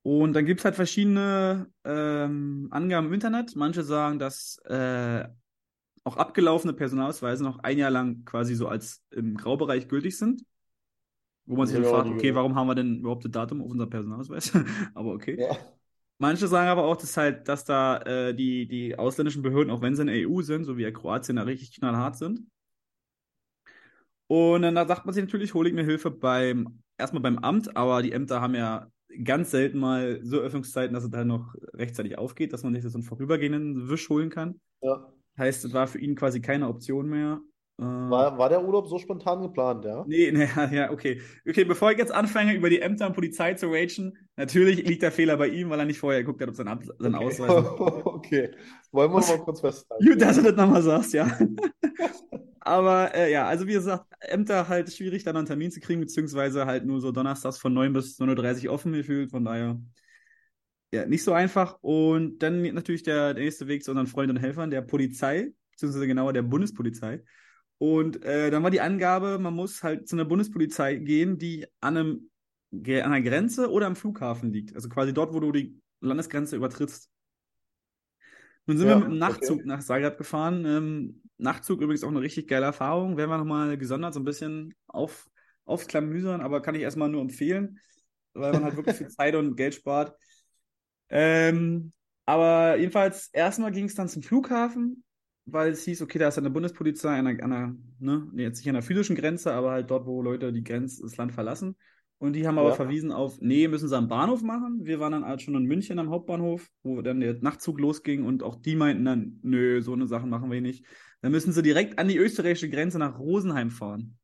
Und dann gibt es halt verschiedene ähm, Angaben im Internet. Manche sagen, dass äh, auch abgelaufene Personalausweise noch ein Jahr lang quasi so als im Graubereich gültig sind. Wo man sich dann ich auch fragt, okay, warum haben wir denn überhaupt das Datum auf unserem Personalausweis? Aber okay. Ja. Manche sagen aber auch, dass halt, dass da äh, die, die ausländischen Behörden, auch wenn sie in der EU sind, so wie ja Kroatien, da richtig knallhart sind. Und dann da sagt man sich natürlich, hole ich mir Hilfe beim, erstmal beim Amt, aber die Ämter haben ja ganz selten mal so Öffnungszeiten, dass es da noch rechtzeitig aufgeht, dass man sich so einen vorübergehenden Wisch holen kann. Ja. Heißt, es war für ihn quasi keine Option mehr. Äh, War, war der Urlaub so spontan geplant, ja? Nee, nee, ja, okay. Okay, bevor ich jetzt anfange, über die Ämter und Polizei zu ragen, natürlich liegt der Fehler bei ihm, weil er nicht vorher geguckt hat, ob sein, Ab sein Okay. Ausweis Okay. Wollen wir mal kurz festhalten. Gut, dass du das nochmal sagst, ja. Aber äh, ja, also wie gesagt, Ämter halt schwierig, dann einen Termin zu kriegen, beziehungsweise halt nur so donnerstags von 9 bis 9.30 Uhr offen gefühlt, von daher ja, nicht so einfach. Und dann natürlich der, der nächste Weg zu unseren Freunden und Helfern, der Polizei, beziehungsweise genauer der Bundespolizei. Und äh, dann war die Angabe, man muss halt zu einer Bundespolizei gehen, die an, einem, an einer Grenze oder am Flughafen liegt. Also quasi dort, wo du die Landesgrenze übertrittst. Nun sind Ja, wir mit dem okay. Nachtzug nach Zagreb gefahren. Ähm, Nachtzug übrigens auch eine richtig geile Erfahrung. Werden wir nochmal gesondert so ein bisschen auf, aufklamüsern, aber kann ich erstmal nur empfehlen, weil man halt wirklich viel Zeit und Geld spart. Ähm, aber jedenfalls, erstmal ging es dann zum Flughafen, weil es hieß, okay, da ist eine Bundespolizei an einer, an einer ne, jetzt nicht an der physischen Grenze, aber halt dort, wo Leute die Grenze, das Land verlassen. Und die haben aber Ja. verwiesen auf, nee, müssen sie am Bahnhof machen. Wir waren dann halt schon in München am Hauptbahnhof, wo dann der Nachtzug losging und auch die meinten dann, nö, so eine Sache machen wir nicht. Dann müssen sie direkt an die österreichische Grenze nach Rosenheim fahren.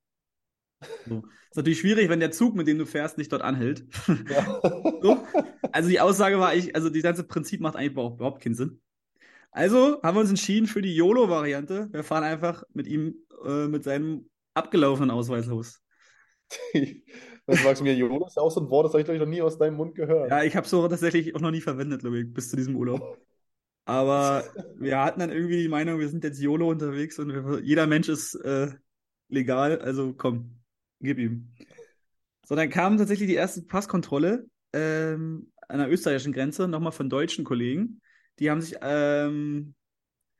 So. Ist natürlich schwierig, wenn der Zug, mit dem du fährst, nicht dort anhält. Ja. So. Also die Aussage war eigentlich, also das ganze Prinzip macht eigentlich überhaupt keinen Sinn. Also haben wir uns entschieden für die YOLO-Variante. Wir fahren einfach mit ihm, äh, mit seinem abgelaufenen Ausweis los. Du sagst mir, YOLO ist ja auch so ein Wort, das habe ich, glaube ich, noch nie aus deinem Mund gehört. Ja, ich habe so tatsächlich auch noch nie verwendet, glaube ich, bis zu diesem Urlaub. Aber wir hatten dann irgendwie die Meinung, wir sind jetzt YOLO unterwegs und wir, jeder Mensch ist äh, legal, also komm, gib ihm. So, dann kam tatsächlich die erste Passkontrolle ähm, an der österreichischen Grenze, nochmal von deutschen Kollegen. Die haben sich, ähm,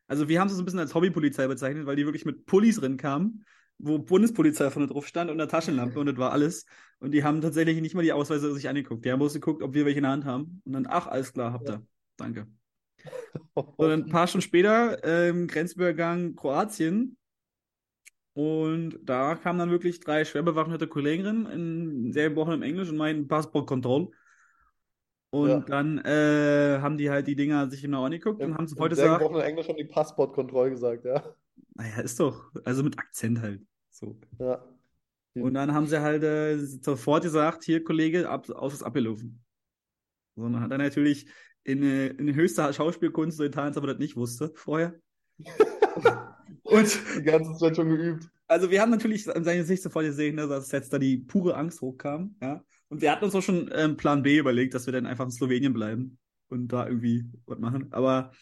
also wir haben sie so ein bisschen als Hobbypolizei bezeichnet, weil die wirklich mit Pullis drin kamen, wo Bundespolizei vorne drauf stand und eine Taschenlampe und das war alles. Und die haben tatsächlich nicht mal die Ausweise sich angeguckt. Die haben bloß geguckt, ob wir welche in der Hand haben. Und dann, ach, alles klar, habt ihr. Danke. So, dann ein paar Stunden später, ähm, Grenzübergang Kroatien. Und da kamen dann wirklich drei schwer bewaffnete Kolleginnen in sehr gebrochenem Englisch und meinten Passportkontrolle. Und Ja. dann äh, haben die halt die Dinger sich genau angeguckt und haben sofort Im sehr gesagt, gebrochenen Englisch haben die Passportkontrolle gesagt, ja. naja, ist doch, also mit Akzent halt. So. Ja. Und dann haben sie halt äh, sofort gesagt, hier, Kollege, ab, aus ist abgelaufen. So, dann hat er natürlich in, äh, in höchster Schauspielkunst so getan, als ob er das nicht wusste vorher. Und Die ganze Zeit schon geübt. also wir haben natürlich in seinem Gesicht sofort gesehen, ne, dass jetzt da die pure Angst hochkam, ja. Und wir hatten uns auch schon ähm, Plan B überlegt, dass wir dann einfach in Slowenien bleiben und da irgendwie was machen. Aber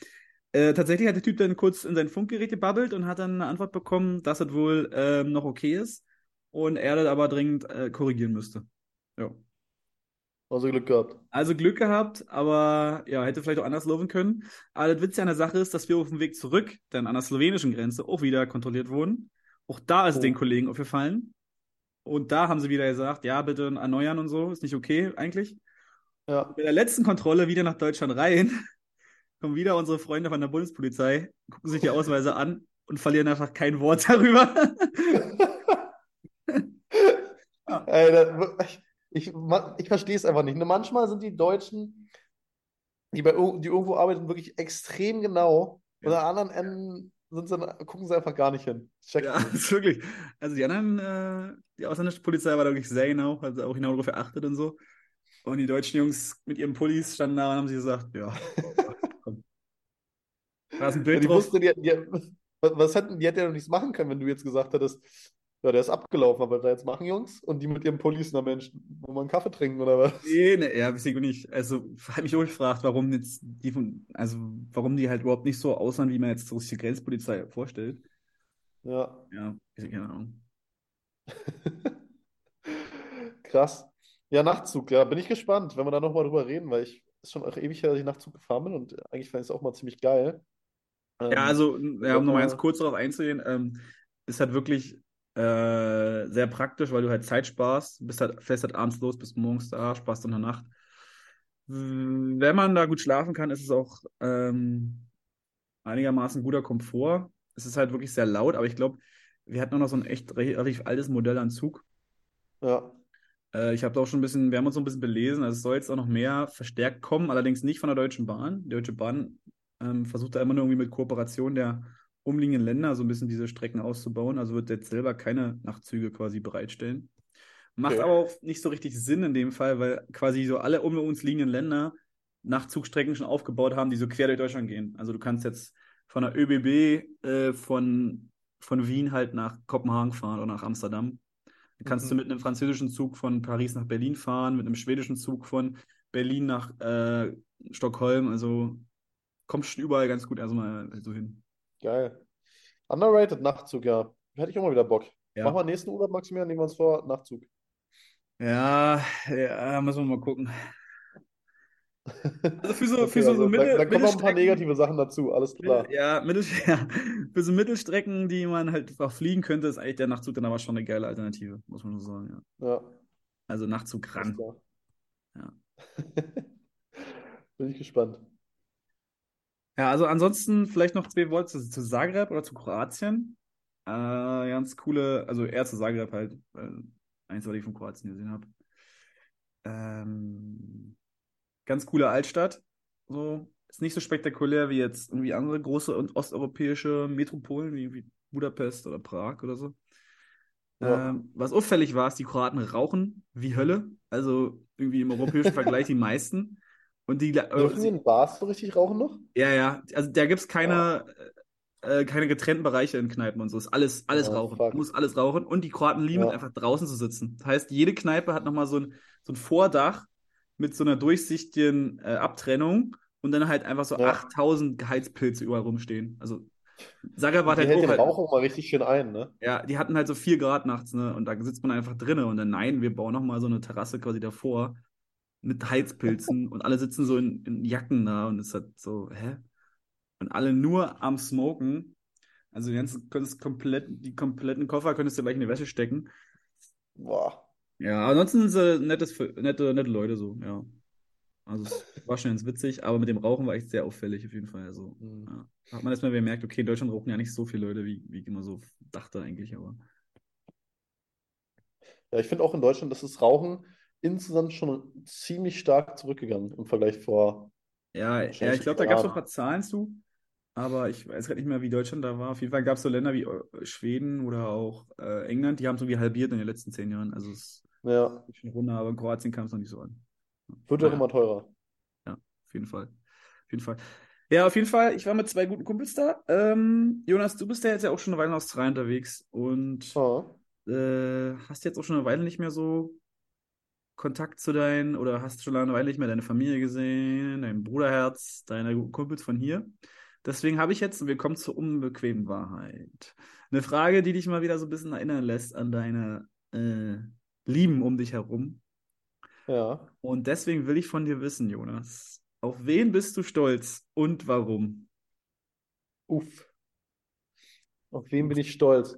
äh, tatsächlich hat der Typ dann kurz in sein Funkgerät gebabbelt und hat dann eine Antwort bekommen, dass es wohl ähm, noch okay ist und er das aber dringend äh, korrigieren müsste. Ja. Also Glück gehabt. Also Glück gehabt, aber ja, hätte vielleicht auch anders laufen können. Aber das Witz an der Sache ist, dass wir auf dem Weg zurück dann an der slowenischen Grenze auch wieder kontrolliert wurden. Auch da ist Oh. den Kollegen aufgefallen. Und da haben sie wieder gesagt, ja, bitte erneuern und so, ist nicht okay eigentlich. Ja. Bei der letzten Kontrolle wieder nach Deutschland rein, kommen wieder unsere Freunde von der Bundespolizei, gucken sich die Ausweise an und verlieren einfach kein Wort darüber. Ey, da, ich, ich, verstehe es einfach nicht. Ne, Manchmal sind die Deutschen, die, bei, die irgendwo arbeiten, wirklich extrem genau. Und an anderen Enden sind sie, gucken sie einfach gar nicht hin. Ich check Ja, nicht. ist wirklich. Also die anderen, äh, die ausländische Polizei war da wirklich sehr genau, hat auch genau darauf geachtet und so. Und die deutschen Jungs mit ihren Pullis standen da und haben sie gesagt, ja, komm. Da ist ein Ja, Bild die drauf. wusste, die, die, was, hätten, die hätte ja noch nichts machen können, wenn du jetzt gesagt hättest, ja, der ist abgelaufen, aber was da jetzt machen, Jungs? Und die mit ihrem Pullis, na Mensch, wollen wir einen Kaffee trinken oder was? Nee, ne, ja, auch nicht. Also, habe mich auch gefragt, warum jetzt die von, also, warum die halt überhaupt nicht so aussahen, wie man jetzt so die Grenzpolizei vorstellt. Ja, Ja, keine Ahnung. krass. Ja, Nachtzug, ja, bin ich gespannt, wenn wir da nochmal drüber reden, weil ich ist schon auch ewig her, dass ich Nachtzug gefahren bin und eigentlich fand ich es auch mal ziemlich geil. Ähm, Ja, also, ja, um nochmal ganz kurz darauf einzugehen, ähm, ist halt wirklich äh, sehr praktisch, weil du halt Zeit sparst, bist halt, fährst halt abends los, bist morgens da, sparst in der Nacht. Wenn man da gut schlafen kann, ist es auch ähm, einigermaßen guter Komfort. Es ist halt wirklich sehr laut, aber ich glaube, wir hatten auch noch so ein echt re- relativ altes Modell an Zug. Ja, Äh, ich habe da auch schon ein bisschen, wir haben uns so ein bisschen belesen, also es soll jetzt auch noch mehr verstärkt kommen, allerdings nicht von der Deutschen Bahn. Die Deutsche Bahn ähm, versucht da immer nur irgendwie mit Kooperation der umliegenden Länder so ein bisschen diese Strecken auszubauen, also wird jetzt selber keine Nachtzüge quasi bereitstellen. Macht Okay. aber auch nicht so richtig Sinn in dem Fall, weil quasi so alle um uns liegenden Länder Nachtzugstrecken schon aufgebaut haben, die so quer durch Deutschland gehen. Also du kannst jetzt von der ÖBB äh, von, von Wien halt nach Kopenhagen fahren oder nach Amsterdam. Dann kannst Mhm. du mit einem französischen Zug von Paris nach Berlin fahren, mit einem schwedischen Zug von Berlin nach äh, Stockholm. Also kommst schon überall ganz gut erstmal so hin. Geil. Underrated Nachtzug, ja. Hätte ich auch mal wieder Bock. Ja. Machen wir nächsten Urlaub, Maximilian, nehmen wir uns vor, Nachtzug. Ja, ja, müssen wir mal gucken. Also für so, für Okay, so, also so da, Mittel, da kommen noch ein paar negative Sachen dazu, alles klar. Ja, Mittel, ja, für so Mittelstrecken, die man halt einfach fliegen könnte, ist eigentlich der Nachtzug dann aber schon eine geile Alternative, muss man so sagen. Ja. Ja, Also Nachtzug ran. Ja. Bin ich gespannt. Ja, also ansonsten vielleicht noch zwei Worte zu, zu Zagreb oder zu Kroatien. Äh, ganz coole, also eher zu Zagreb halt, weil eins, was ich von Kroatien gesehen habe. Ähm, ganz coole Altstadt. So, ist nicht so spektakulär wie jetzt irgendwie andere große und osteuropäische Metropolen wie, wie Budapest oder Prag oder so. Ja. Ähm, was auffällig war, ist, die Kroaten rauchen wie Hölle. Also irgendwie im europäischen Vergleich die meisten. Und die, Dürfen sie in Bars so richtig rauchen noch? ja, ja. Also da gibt es keine, äh, äh, keine getrennten Bereiche in Kneipen und so. Ist alles, alles Oh, rauchen. fuck. Du musst alles rauchen. Und die Kroaten lieben es Ja. einfach draußen zu sitzen. Das heißt, jede Kneipe hat nochmal so ein, so ein Vordach mit so einer durchsichtigen äh, Abtrennung und dann halt einfach so Ja. 8000 Geheizpilze überall rumstehen. Also Zagreb war Die halt hält auch den halt, Rauch auch mal richtig schön ein, ne? ja, die hatten halt so 4 Grad nachts, ne? Und da sitzt man einfach drinnen und dann, nein, wir bauen nochmal so eine Terrasse quasi davor mit Heizpilzen und alle sitzen so in, in Jacken da und es hat so, hä? Und alle nur am Smoken. Also die ganzen, könntest komplett, die kompletten Koffer könntest du gleich in die Wäsche stecken. Boah. Ja, ansonsten sind sie nettes, nette, nette Leute so, ja. Also es war schon ganz witzig, aber mit dem Rauchen war echt sehr auffällig auf jeden Fall. Also Hm. ja. Hat man erstmal gemerkt, okay, in Deutschland rauchen ja nicht so viele Leute, wie, wie ich immer so dachte eigentlich, aber. Ja, ich finde auch in Deutschland ist das Rauchen insgesamt schon ziemlich stark zurückgegangen im Vergleich vor. Ja, ja, ich glaube, da gab es noch ein paar Zahlen zu, aber ich weiß gerade nicht mehr, wie Deutschland da war. Auf jeden Fall gab es so Länder wie äh, Schweden oder auch äh, England, die haben es irgendwie halbiert in den letzten zehn Jahren. Also es Ja, ist schon runter, aber in Kroatien kam es noch nicht so an. wird ja auch Naja. immer teurer. Ja, auf jeden Fall. Auf jeden Fall. Ja, auf jeden Fall. Ich war mit zwei guten Kumpels da. Ähm, Jonas, du bist ja jetzt ja auch schon eine Weile in Australien unterwegs und Ah. äh, hast jetzt auch schon eine Weile nicht mehr so Kontakt zu deinen oder hast schon Weile nicht mehr deine Familie gesehen, dein Bruderherz, deine Kumpels von hier. Deswegen habe ich jetzt, und wir kommen zur unbequemen Wahrheit, eine Frage, die dich mal wieder so ein bisschen erinnern lässt an deine äh, Lieben um dich herum. Ja. Und deswegen will ich von dir wissen, Jonas, auf wen bist du stolz und warum? Uff. Auf wen bin ich stolz?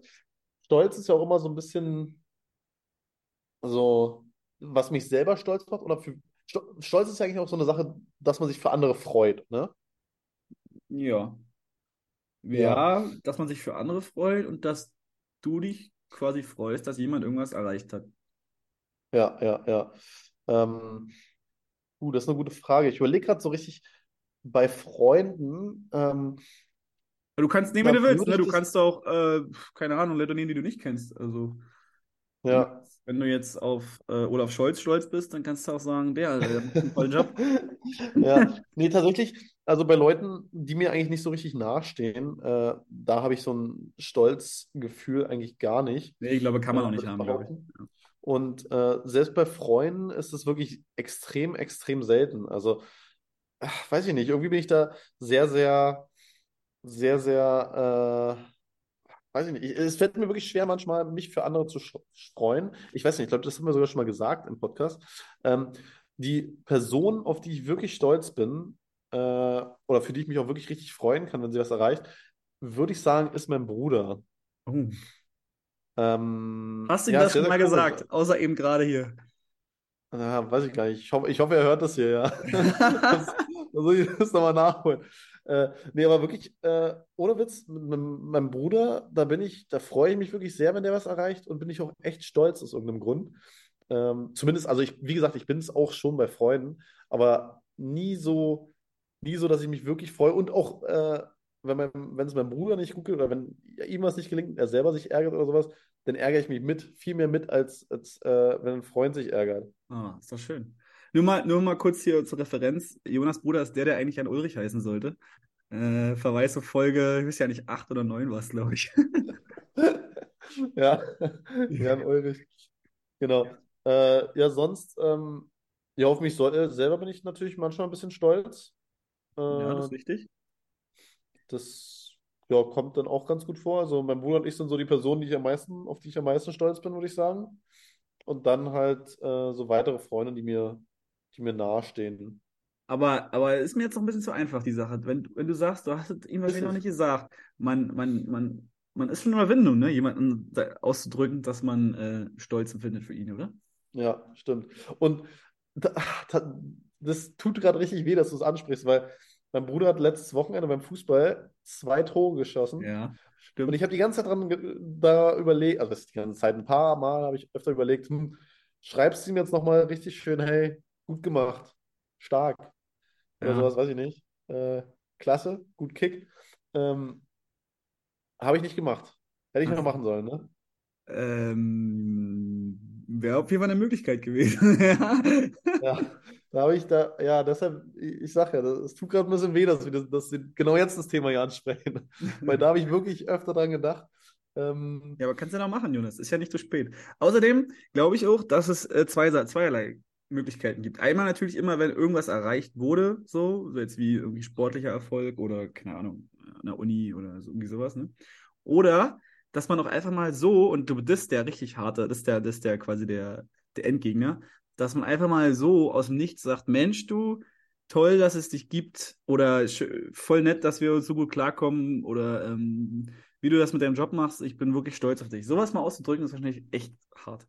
Stolz ist ja auch immer so ein bisschen so, was mich selber stolz macht. Oder für, Sto- Stolz ist ja eigentlich auch so eine Sache, dass man sich für andere freut, ne? Ja. Ja. Ja, dass man sich für andere freut und dass du dich quasi freust, dass jemand irgendwas erreicht hat. Ja, ja, ja. Ähm, uh, das ist eine gute Frage. Ich überlege gerade so richtig bei Freunden. Ähm, Du kannst nehmen, wenn du willst, ne? Du kannst auch, äh, keine Ahnung, Leute nehmen, die du nicht kennst. Also, ja. wenn du jetzt auf äh, Olaf Scholz stolz bist, dann kannst du auch sagen, der, der macht einen tollen Job. Ja, nee, tatsächlich, also bei Leuten, die mir eigentlich nicht so richtig nahestehen, äh, da habe ich so ein Stolzgefühl eigentlich gar nicht. Nee, ich glaube, kann man äh, auch nicht würde ich haben, glaube ich. Und äh, selbst bei Freunden ist es wirklich extrem, extrem selten. Also, ach, weiß ich nicht, irgendwie bin ich da sehr, sehr, sehr, sehr, äh, weiß ich nicht. Ich, es fällt mir wirklich schwer, manchmal mich für andere zu freuen. Ich weiß nicht, ich glaube, das haben wir sogar schon mal gesagt im Podcast. Ähm, die Person, auf die ich wirklich stolz bin, äh, oder für die ich mich auch wirklich richtig freuen kann, wenn sie was erreicht, würde ich sagen, ist mein Bruder. Oh. Ähm, Hast du ihm ja, das ist sehr, schon mal gesagt, außer eben gerade hier? Ah, weiß ich gar nicht. Ich hoffe, ich hoffe, er hört das hier, ja. Das, da soll ich das nochmal nachholen. Äh, nee, aber wirklich, äh, ohne Witz, mit meinem, meinem Bruder, da bin ich, da freue ich mich wirklich sehr, wenn der was erreicht und bin ich auch echt stolz aus irgendeinem Grund. Ähm, zumindest, also ich, wie gesagt, ich bin es auch schon bei Freunden, aber nie so, nie so, dass ich mich wirklich freue und auch, äh, wenn es meinem Bruder nicht gut geht oder wenn ihm was nicht gelingt, er selber sich ärgert oder sowas, dann ärgere ich mich mit, viel mehr mit, als, als äh, wenn ein Freund sich ärgert. Ah, ist doch schön. Nur mal, nur mal kurz hier zur Referenz. Jonas Bruder ist der, der eigentlich Jan Ulrich heißen sollte. Äh, Verweis auf Folge, ich weiß ja nicht, acht oder neun war es, glaube ich. Ja, Jan Ulrich. Genau. Äh, ja, sonst, ähm, ja, auf mich soll, äh, selber bin ich natürlich manchmal ein bisschen stolz. Ja, das ist richtig. das ja, kommt dann auch ganz gut vor. Also mein Bruder und ich sind so die Personen, die ich am meisten, auf die ich am meisten stolz bin, würde ich sagen. Und dann halt äh, so weitere Freunde, die mir, die mir nahestehen. Aber, aber ist mir jetzt noch ein bisschen zu einfach, die Sache. Wenn, wenn du sagst, du hast es ihm wahrscheinlich noch nicht gesagt, man, man, man, man ist schon in Überwindung, ne? Jemanden auszudrücken, dass man äh, Stolz empfindet für ihn, oder? Ja, stimmt. Und da, da, das tut gerade richtig weh, dass du es ansprichst, weil mein Bruder hat letztes Wochenende beim Fußball zwei Tore geschossen. Ja, Und stimmt. ich habe die ganze Zeit dran da überlegt, also die ganze Zeit ein paar Mal habe ich öfter überlegt, hm, schreibst du ihm jetzt nochmal richtig schön, hey, gut gemacht, stark oder Ja. sowas, weiß ich nicht. Äh, klasse, gut Kick. Ähm, habe ich nicht gemacht. Hätte ich noch so. machen sollen, ne? Ähm, wäre auf jeden Fall eine Möglichkeit gewesen. Ja. Ja, Da habe ich da, ja, deshalb, ich, ich sag ja, es tut gerade ein bisschen weh, dass wir, das, dass wir genau jetzt das Thema hier ansprechen. Weil da habe ich wirklich öfter dran gedacht. Ähm, Ja, aber kannst du ja noch machen, Jonas. Ist ja nicht zu spät. Außerdem glaube ich auch, dass es äh, zwei, zweierlei Möglichkeiten gibt. Einmal natürlich immer, wenn irgendwas erreicht wurde, so, so jetzt wie irgendwie sportlicher Erfolg oder, keine Ahnung, an der Uni oder so, irgendwie sowas, ne? Oder, dass man auch einfach mal so, und du das ist der richtig harte, das ist der, das ist der quasi der, der Endgegner, dass man einfach mal so aus dem Nichts sagt, Mensch, du, toll, dass es dich gibt oder voll nett, dass wir uns so gut klarkommen oder ähm, wie du das mit deinem Job machst, ich bin wirklich stolz auf dich. Sowas mal auszudrücken, ist wahrscheinlich echt hart.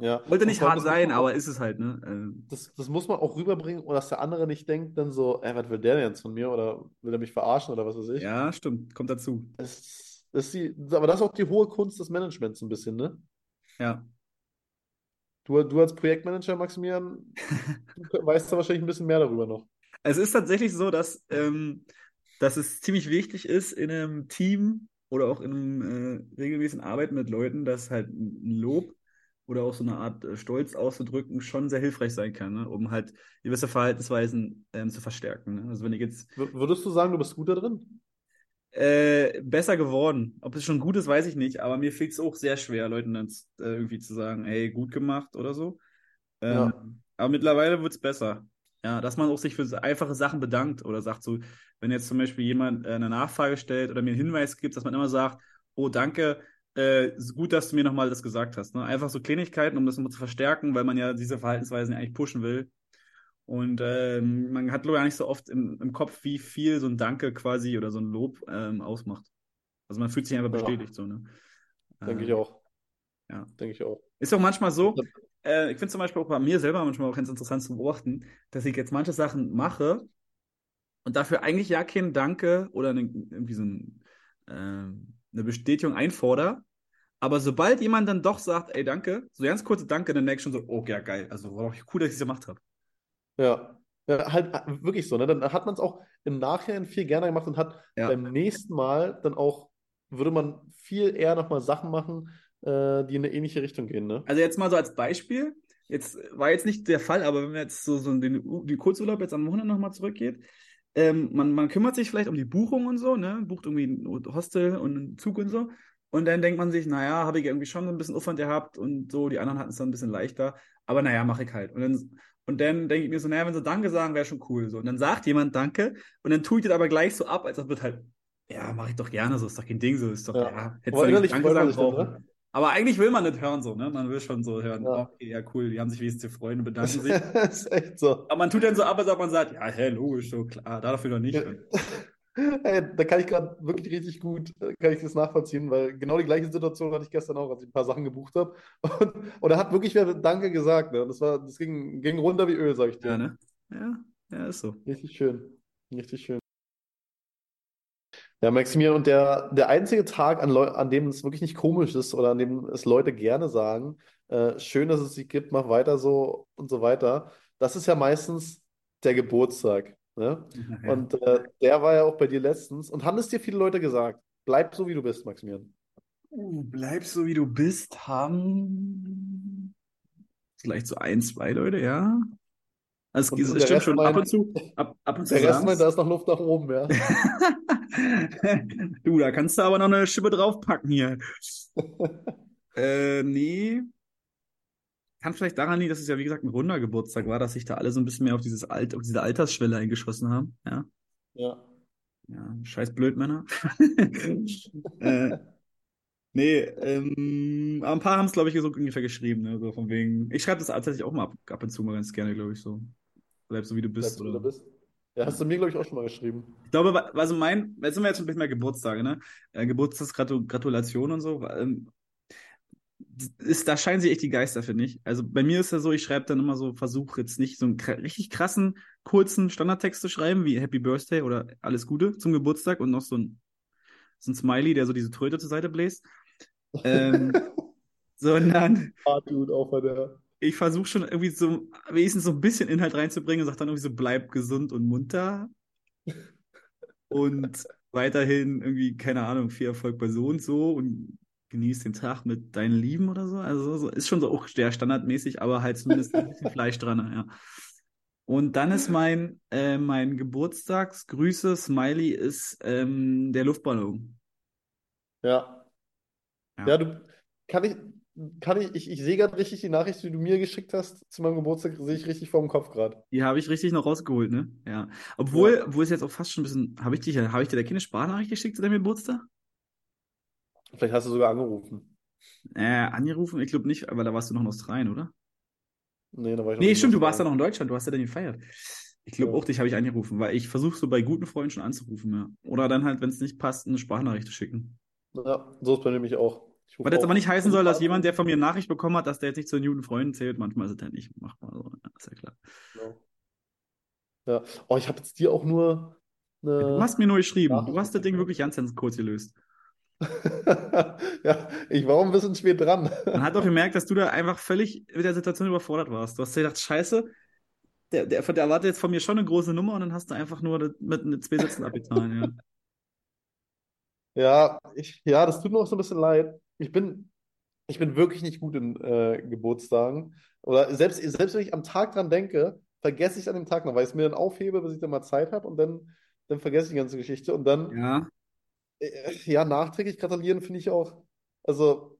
Ja. Wollte nicht hart sein, aber ist es halt, ne? Ähm, Das, das muss man auch rüberbringen, dass der andere nicht denkt, dann so, ey, was will der denn jetzt von mir? Oder will er mich verarschen oder was weiß ich? ja, stimmt, kommt dazu. Das ist die, aber das ist auch die hohe Kunst des Managements ein bisschen, ne? Ja. Du, du als Projektmanager, Maximilian, weißt da wahrscheinlich ein bisschen mehr darüber noch. Es ist tatsächlich so, dass, ähm, dass es ziemlich wichtig ist in einem Team oder auch in einem äh, regelmäßigen Arbeiten mit Leuten, dass halt ein Lob oder auch so eine Art äh, Stolz auszudrücken schon sehr hilfreich sein kann, ne? um halt gewisse Verhaltensweisen ähm, zu verstärken. Ne? Also wenn ich jetzt W- Würdest du sagen, du bist gut da drin? äh, besser geworden. Ob es schon gut ist, weiß ich nicht, aber mir fällt es auch sehr schwer, Leuten dann äh, irgendwie zu sagen, hey, gut gemacht oder so. Ähm, Ja. Aber mittlerweile wird es besser. Ja, dass man auch sich für einfache Sachen bedankt oder sagt so, wenn jetzt zum Beispiel jemand äh, eine Nachfrage stellt oder mir einen Hinweis gibt, dass man immer sagt, oh, danke, äh, ist gut, dass du mir nochmal das gesagt hast. Ne? Einfach so Kleinigkeiten, um das nochmal zu verstärken, weil man ja diese Verhaltensweisen eigentlich pushen will. Und ähm, man hat, glaube ich, auch nicht so oft im, im Kopf, wie viel so ein Danke quasi oder so ein Lob ähm, ausmacht. Also man fühlt sich einfach Ja. bestätigt so, ne? Denke ich Ähm, auch. ja. Denke ich auch. Ist auch manchmal so, äh, ich finde zum Beispiel auch bei mir selber manchmal auch ganz interessant zu beobachten, dass ich jetzt manche Sachen mache und dafür eigentlich ja kein Danke oder eine, irgendwie so ein, ähm, eine Bestätigung einfordere. Aber sobald jemand dann doch sagt, ey, danke, so ganz kurze Danke, dann merke ich schon so, oh, ja, geil. Also war doch cool, dass ich es gemacht habe. Ja. Ja, halt äh, wirklich so, ne? Dann hat man es auch im Nachhinein viel gerne gemacht und hat Ja. beim nächsten Mal dann auch, würde man viel eher nochmal Sachen machen, äh, die in eine ähnliche Richtung gehen, ne? Also jetzt mal so als Beispiel, jetzt war jetzt nicht der Fall, aber wenn man jetzt so, so den, den Kurzurlaub jetzt am Wochenende nochmal zurückgeht, ähm, man, man kümmert sich vielleicht um die Buchung und so, ne? Bucht irgendwie ein Hostel und einen Zug und so. Und dann denkt man sich, naja, habe ich irgendwie schon so ein bisschen Aufwand gehabt und so, die anderen hatten es dann ein bisschen leichter, aber naja, mache ich halt. Und dann, und dann denke ich mir so, naja, wenn sie Danke sagen, wäre schon cool. So. Und dann sagt jemand Danke und dann tue ich das aber gleich so ab, als ob das halt, ja, mache ich doch gerne so, ist doch kein Ding so, ist doch, Ja. ja, innerlich nicht Danke sagen dann, brauchen. ne? Aber eigentlich will man nicht hören so, ne? Man will schon so hören, Ja. okay, ja, cool, die haben sich wenigstens gefreut und bedanken sich. Ist echt so. Aber man tut dann so ab, als ob man sagt, ja, hä, logisch, so klar, dafür doch nicht. Ja. Ey, da kann ich gerade wirklich richtig gut, äh, kann ich das nachvollziehen, weil genau die gleiche Situation hatte ich gestern auch, als ich ein paar Sachen gebucht habe. Und, und da hat wirklich wer Danke gesagt, ne? Und das war, das ging, ging runter wie Öl, sag ich dir. Ja, ne? Ja, ja, ist so. Richtig schön. Richtig schön. Ja, Maximilian, und der, der einzige Tag, an, Leu an dem es wirklich nicht komisch ist oder an dem es Leute gerne sagen, äh, schön, dass es dich gibt, mach weiter so und so weiter, das ist ja meistens der Geburtstag. Ne? Ja. Und äh, der war ja auch bei dir letztens. Und haben es dir viele Leute gesagt? Bleib so, wie du bist, Maximilian. Uh, bleib so, wie du bist, haben vielleicht so ein, zwei Leute, ja. Also, es, es stimmt schon, ab meint- und zu, ab, ab und zu Der Rest meint, da ist noch Luft nach oben, ja. Du, da kannst du aber noch eine Schippe draufpacken hier. Äh, nee. Kann vielleicht daran liegen, dass es ja, wie gesagt, ein runder Geburtstag war, dass sich da alle so ein bisschen mehr auf dieses Alt, auf diese Altersschwelle eingeschossen haben. Ja. Ja. Ja, scheiß Blödmänner. äh, nee, ähm, aber ein paar haben es, glaube ich, so ungefähr geschrieben, ne? So von wegen. Ich schreibe das tatsächlich auch mal ab, ab und zu mal ganz gerne, glaube ich, so. Bleib so, wie du Bleib bist. so, wie du bist. Ja, hast du mir, glaube ich, auch schon mal geschrieben. Ich glaube, also mein, jetzt sind wir jetzt schon ein bisschen mehr Geburtstage, ne? Äh, Geburtstagsgratulation und so. Ähm, ist, da scheinen sich echt die Geister, finde ich. Also bei mir ist ja so, ich schreibe dann immer so, versuche jetzt nicht so einen richtig krassen, kurzen Standardtext zu schreiben, wie Happy Birthday oder alles Gute zum Geburtstag und noch so ein, so ein Smiley, der so diese Tröte zur Seite bläst. Ähm, sondern Ah, Dude, auch bei der. Ich versuche schon irgendwie so wenigstens so ein bisschen Inhalt reinzubringen und sage dann irgendwie so, bleib gesund und munter. Und weiterhin irgendwie, keine Ahnung, viel Erfolg bei so und so und genieß den Tag mit deinen Lieben oder so. Also so, ist schon so auch sehr standardmäßig, aber halt zumindest ein bisschen Fleisch dran, ja. Und dann ist mein, äh, mein Geburtstagsgrüße, Smiley, ist ähm, der Luftballon. Ja. Ja. Ja, du, kann ich, kann ich, ich, ich sehe gerade richtig die Nachricht, die du mir geschickt hast zu meinem Geburtstag, sehe ich richtig vor dem Kopf gerade. Die habe ich richtig noch rausgeholt, ne? Ja. Obwohl, obwohl es jetzt auch fast schon ein bisschen. Habe ich, dich, habe ich dir da keine Sprachnachricht geschickt zu deinem Geburtstag? Vielleicht hast du sogar angerufen. Äh, angerufen? Ich glaube nicht, aber da warst du noch in Australien, oder? Nee, da war ich noch Nee, stimmt, du warst da noch in Deutschland, du hast ja dann gefeiert. Ich glaube Ja. auch, dich habe ich angerufen, weil ich versuche so bei guten Freunden schon anzurufen, ja. Oder dann halt, wenn es nicht passt, eine Sprachnachricht zu schicken. Ja, so ist bei mir nämlich auch. Was jetzt aber nicht heißen soll, dass jemand, der von mir eine Nachricht bekommen hat, dass der jetzt nicht zu den guten Freunden zählt. Manchmal ist es halt nicht machbar. So. Ja, ist ja klar. Genau. Ja. Oh, ich habe jetzt dir auch nur eine. Du hast mir nur geschrieben. Nachricht Du hast das Ding wirklich ganz, ganz kurz gelöst. Ja, ich war auch ein bisschen spät dran. Man hat auch gemerkt, dass du da einfach völlig mit der Situation überfordert warst. Du hast dir gedacht, scheiße, der, der, der erwartet jetzt von mir schon eine große Nummer und dann hast du einfach nur mit, mit zwei Sätzen abgetan. Ja. Ja, ich, ja, das tut mir auch so ein bisschen leid. Ich bin, ich bin wirklich nicht gut in äh, Geburtstagen. Oder selbst, selbst wenn ich am Tag dran denke, vergesse ich es an dem Tag noch, weil ich es mir dann aufhebe, bis ich dann mal Zeit habe und dann, dann vergesse ich die ganze Geschichte. Und dann, ja. äh, ja, nachträglich gratulieren finde ich auch, also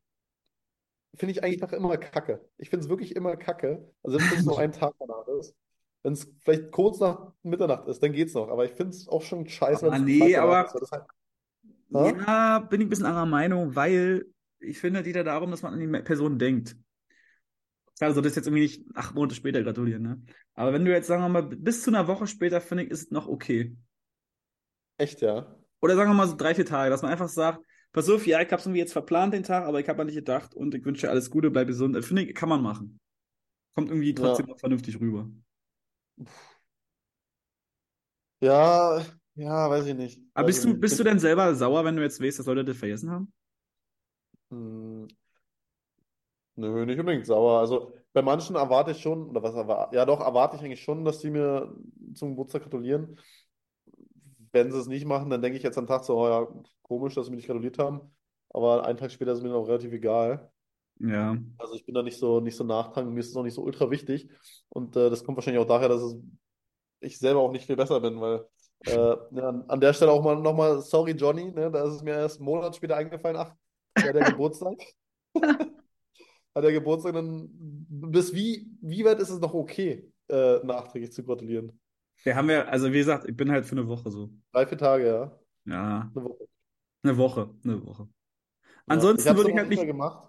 finde ich eigentlich noch immer kacke. Ich finde es wirklich immer kacke. Also selbst wenn es nur ein Tag danach ist. Wenn es vielleicht kurz nach Mitternacht ist, dann geht's noch. Aber ich finde es auch schon scheiße, Ah, wenn es nee, aber- ist, halt, Ha? Ja, bin ich ein bisschen anderer Meinung, weil ich finde, geht ja darum, dass man an die Person denkt. Klar, so das jetzt irgendwie nicht acht Monate später gratulieren, ne? Aber wenn du jetzt, sagen wir mal, bis zu einer Woche später, finde ich, ist es noch okay. Echt, ja. Oder sagen wir mal so drei, vier Tage, dass man einfach sagt, pass auf, ja, ich hab's irgendwie jetzt verplant den Tag, aber ich habe an dich gedacht und ich wünsche dir alles Gute, bleib gesund. Finde ich, kann man machen. Kommt irgendwie trotzdem noch vernünftig rüber. Ja, ja, weiß ich nicht. Aber bist du, bist du denn selber sauer, wenn du jetzt weißt, dass Leute das vergessen haben? Hm, Nö, nicht unbedingt sauer. Also bei manchen erwarte ich schon, oder was erwarte, ja doch, erwarte ich eigentlich schon, dass die mir zum Geburtstag gratulieren. Wenn sie es nicht machen, dann denke ich jetzt am Tag so, oh ja, komisch, dass sie mir nicht gratuliert haben. Aber einen Tag später ist mir dann auch relativ egal. Ja. Also ich bin da nicht so, nicht so nachtragend, mir ist es auch nicht so ultra wichtig. Und äh, das kommt wahrscheinlich auch daher, dass es, ich selber auch nicht viel besser bin, weil äh, ja, an, an der Stelle auch mal nochmal, sorry Johnny, ne, da ist es mir erst einen Monat später eingefallen, ach, ja, der Geburtstag. Hat der Geburtstag dann, bis wie, wie weit ist es noch okay, äh, nachträglich zu gratulieren? Wir haben ja, also wie gesagt, ich bin halt für eine Woche so. Drei, vier Tage, ja. Ja, Eine Woche. eine Woche, eine Woche. Ja. Ansonsten hab's würde ich halt nicht gemacht.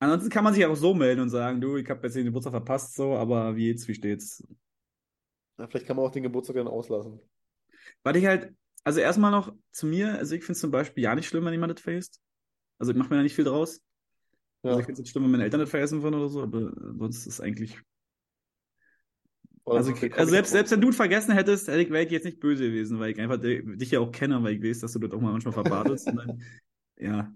ansonsten kann man sich auch so melden und sagen, du, ich habe jetzt den Geburtstag verpasst, so, aber wie geht's, wie steht's? Ja, vielleicht kann man auch den Geburtstag dann auslassen. Weil ich halt, also erstmal noch zu mir, also ich finde es zum Beispiel ja nicht schlimm, wenn jemand das vergisst. Also ich mache mir da nicht viel draus. Also Ja. ich finde es nicht schlimm, wenn meine Eltern das vergessen würden oder so, aber sonst ist es eigentlich. Also, so viel ich, also selbst, selbst wenn du es vergessen hättest, hätte ich, wäre ich jetzt nicht böse gewesen, weil ich einfach di- dich ja auch kenne, weil ich weiß, dass du das auch mal manchmal verbartest. dann, ja,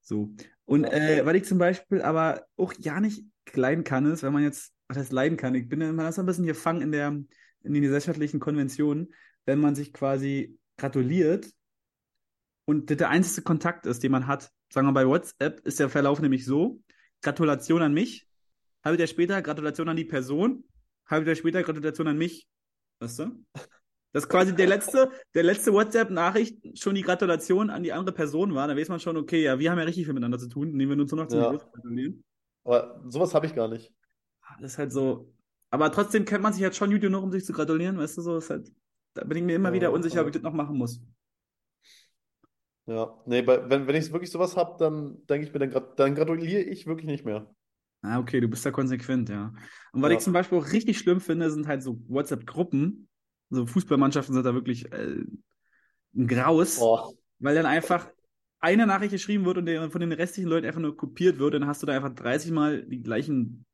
so. Und äh, weil ich zum Beispiel aber auch ja nicht leiden kann, ist, wenn man jetzt, was heißt leiden kann, ich bin ja immer so ein bisschen gefangen in der, in den gesellschaftlichen Konventionen, wenn man sich quasi gratuliert und der einzige Kontakt ist, den man hat. Sagen wir bei WhatsApp ist der Verlauf nämlich so: Gratulation an mich, halbes Jahr später Gratulation an die Person, halbes Jahr später Gratulation an mich. Weißt du? Das ist quasi der letzte, der letzte WhatsApp-Nachricht schon die Gratulation an die andere Person war. Da weiß man schon, okay, ja, wir haben ja richtig viel miteinander zu tun, nehmen wir nur noch zum Ja. Gratulieren. Aber sowas habe ich gar nicht. Das ist halt so. Aber trotzdem kennt man sich halt schon gut genug, um sich zu gratulieren, weißt du, so ist halt. Da bin ich mir immer Ja, wieder unsicher, ob ja. ich das noch machen muss. Ja, nee, bei, wenn, wenn ich wirklich sowas habe, dann denke ich mir, dann, grat- dann gratuliere ich wirklich nicht mehr. Ah, okay, du bist da konsequent, ja. Und was Ja. ich zum Beispiel auch richtig schlimm finde, sind halt so WhatsApp-Gruppen. So Fußballmannschaften sind da wirklich äh, ein Graus, Oh, weil dann einfach eine Nachricht geschrieben wird und der von den restlichen Leuten einfach nur kopiert wird, dann hast du da einfach 30 Mal die gleichen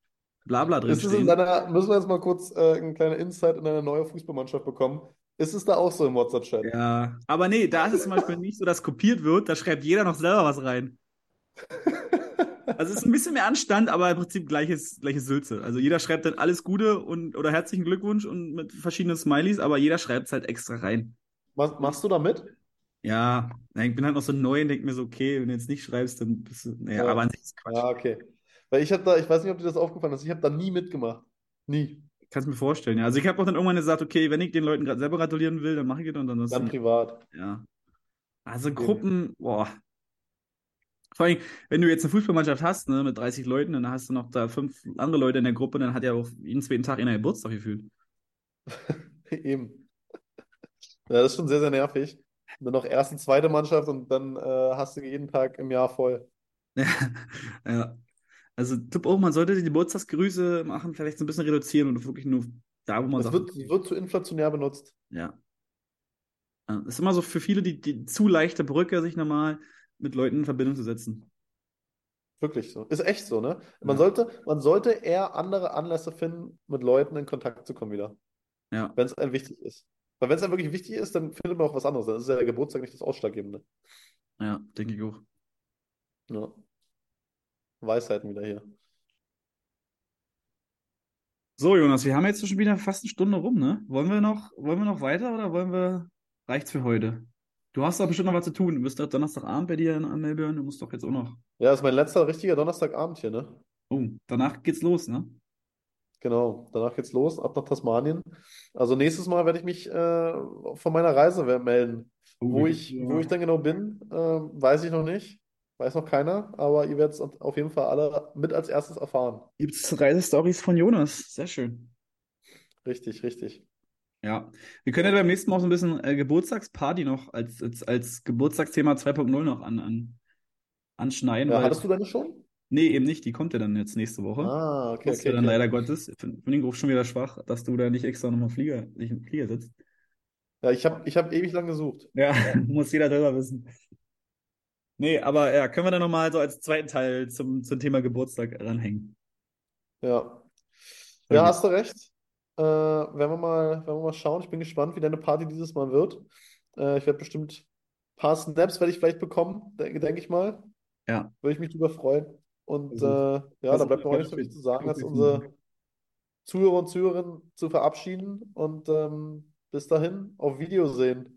Blabla drin ist es in stehen. deiner, müssen wir jetzt mal kurz äh, einen kleinen Insight in deine neue Fußballmannschaft bekommen. Ist es da auch so im WhatsApp-Chat? Ja, aber nee, da ist es zum Beispiel nicht so, dass kopiert wird, da schreibt jeder noch selber was rein. Also es ist ein bisschen mehr Anstand, aber im Prinzip gleiches, gleiches Sülze. Also jeder schreibt dann alles Gute und oder herzlichen Glückwunsch und mit verschiedenen Smileys, aber jeder schreibt es halt extra rein. Mach, machst du da mit? Ja, ich bin halt noch so neu und denke mir so, okay, wenn du jetzt nicht schreibst, dann bist du. Naja, Ja. aber an sich ist Quatsch. Ja, okay. Weil ich habe da, ich weiß nicht, ob dir das aufgefallen ist, ich habe da nie mitgemacht. Nie. Kannst mir vorstellen, ja. Also ich habe auch dann irgendwann gesagt, okay, wenn ich den Leuten gerade selber gratulieren will, dann mache ich das und dann das. Dann privat. Ja. Also Gruppen, boah. Vor allem, wenn du jetzt eine Fußballmannschaft hast, ne, mit 30 Leuten, dann hast du noch da fünf andere Leute in der Gruppe, dann hat ja auch jeden zweiten Tag in der Geburtstag gefühlt. Eben. Ja, das ist schon sehr, sehr nervig. Dann noch erste, zweite Mannschaft und dann äh, hast du jeden Tag im Jahr voll. Ja, Also Tipp auch, man sollte die Geburtstagsgrüße machen, vielleicht so ein bisschen reduzieren und wirklich nur da, wo man Das sagt, wird, wird zu inflationär benutzt. ja. Ja, Ist immer so für viele die, die zu leichte Brücke, sich nochmal mit Leuten in Verbindung zu setzen. Wirklich so. Ist echt so, ne? Man Ja. sollte, man sollte eher andere Anlässe finden, mit Leuten in Kontakt zu kommen wieder, Ja. wenn es einem wichtig ist. Weil wenn es einem wirklich wichtig ist, dann findet man auch was anderes. Dann ist ja der Geburtstag nicht das Ausschlaggebende. Ja, denke ich auch. Ja. Weisheiten wieder hier. So, Jonas, wir haben jetzt schon wieder fast eine Stunde rum, ne? Wollen wir noch, wollen wir noch weiter oder wollen wir, reicht's für heute? Du hast doch bestimmt noch was zu tun. Du bist doch Donnerstagabend bei dir in Melbourne. Du musst doch jetzt auch noch. Ja, das ist mein letzter richtiger Donnerstagabend hier, ne? Oh, danach geht's los, ne? Genau, danach geht's los, ab nach Tasmanien. Also nächstes Mal werde ich mich äh, von meiner Reise melden. Oh, Wo ich, wo ich dann genau bin, äh, weiß ich noch nicht. Weiß noch keiner, aber ihr werdet es auf jeden Fall alle mit als erstes erfahren. Gibt's Reisestories von Jonas? Sehr schön. Richtig, richtig. Ja, wir können ja beim nächsten Mal auch so ein bisschen äh, Geburtstagsparty noch als, als, als Geburtstagsthema 2.0 noch an, an, anschneiden, Ja, weil, hattest du deine schon? nee, eben nicht, die kommt ja dann jetzt nächste Woche. Ah, okay, Musst okay, du dann okay. leider Gottes. Ich finde den Ruf schon wieder schwach, dass du da nicht extra nochmal Flieger, nicht im Flieger sitzt. Ja, ich habe ich hab ewig lang gesucht. Ja, muss jeder selber wissen. Nee, aber ja, können wir dann nochmal so als zweiten Teil zum, zum Thema Geburtstag ranhängen. Ja. Ja, hast du recht. Äh, werden wir mal, werden wir mal schauen. Ich bin gespannt, wie deine Party dieses Mal wird. Äh, ich werde bestimmt ein paar Snaps werde ich vielleicht bekommen, denke denk ich mal. Ja. Würde ich mich drüber freuen. Und äh, ja, da bleibt mir auch so viel zu sagen, als unsere Zuhörer und Zuhörerinnen zu verabschieden. Und ähm, bis dahin, auf Wiedersehen.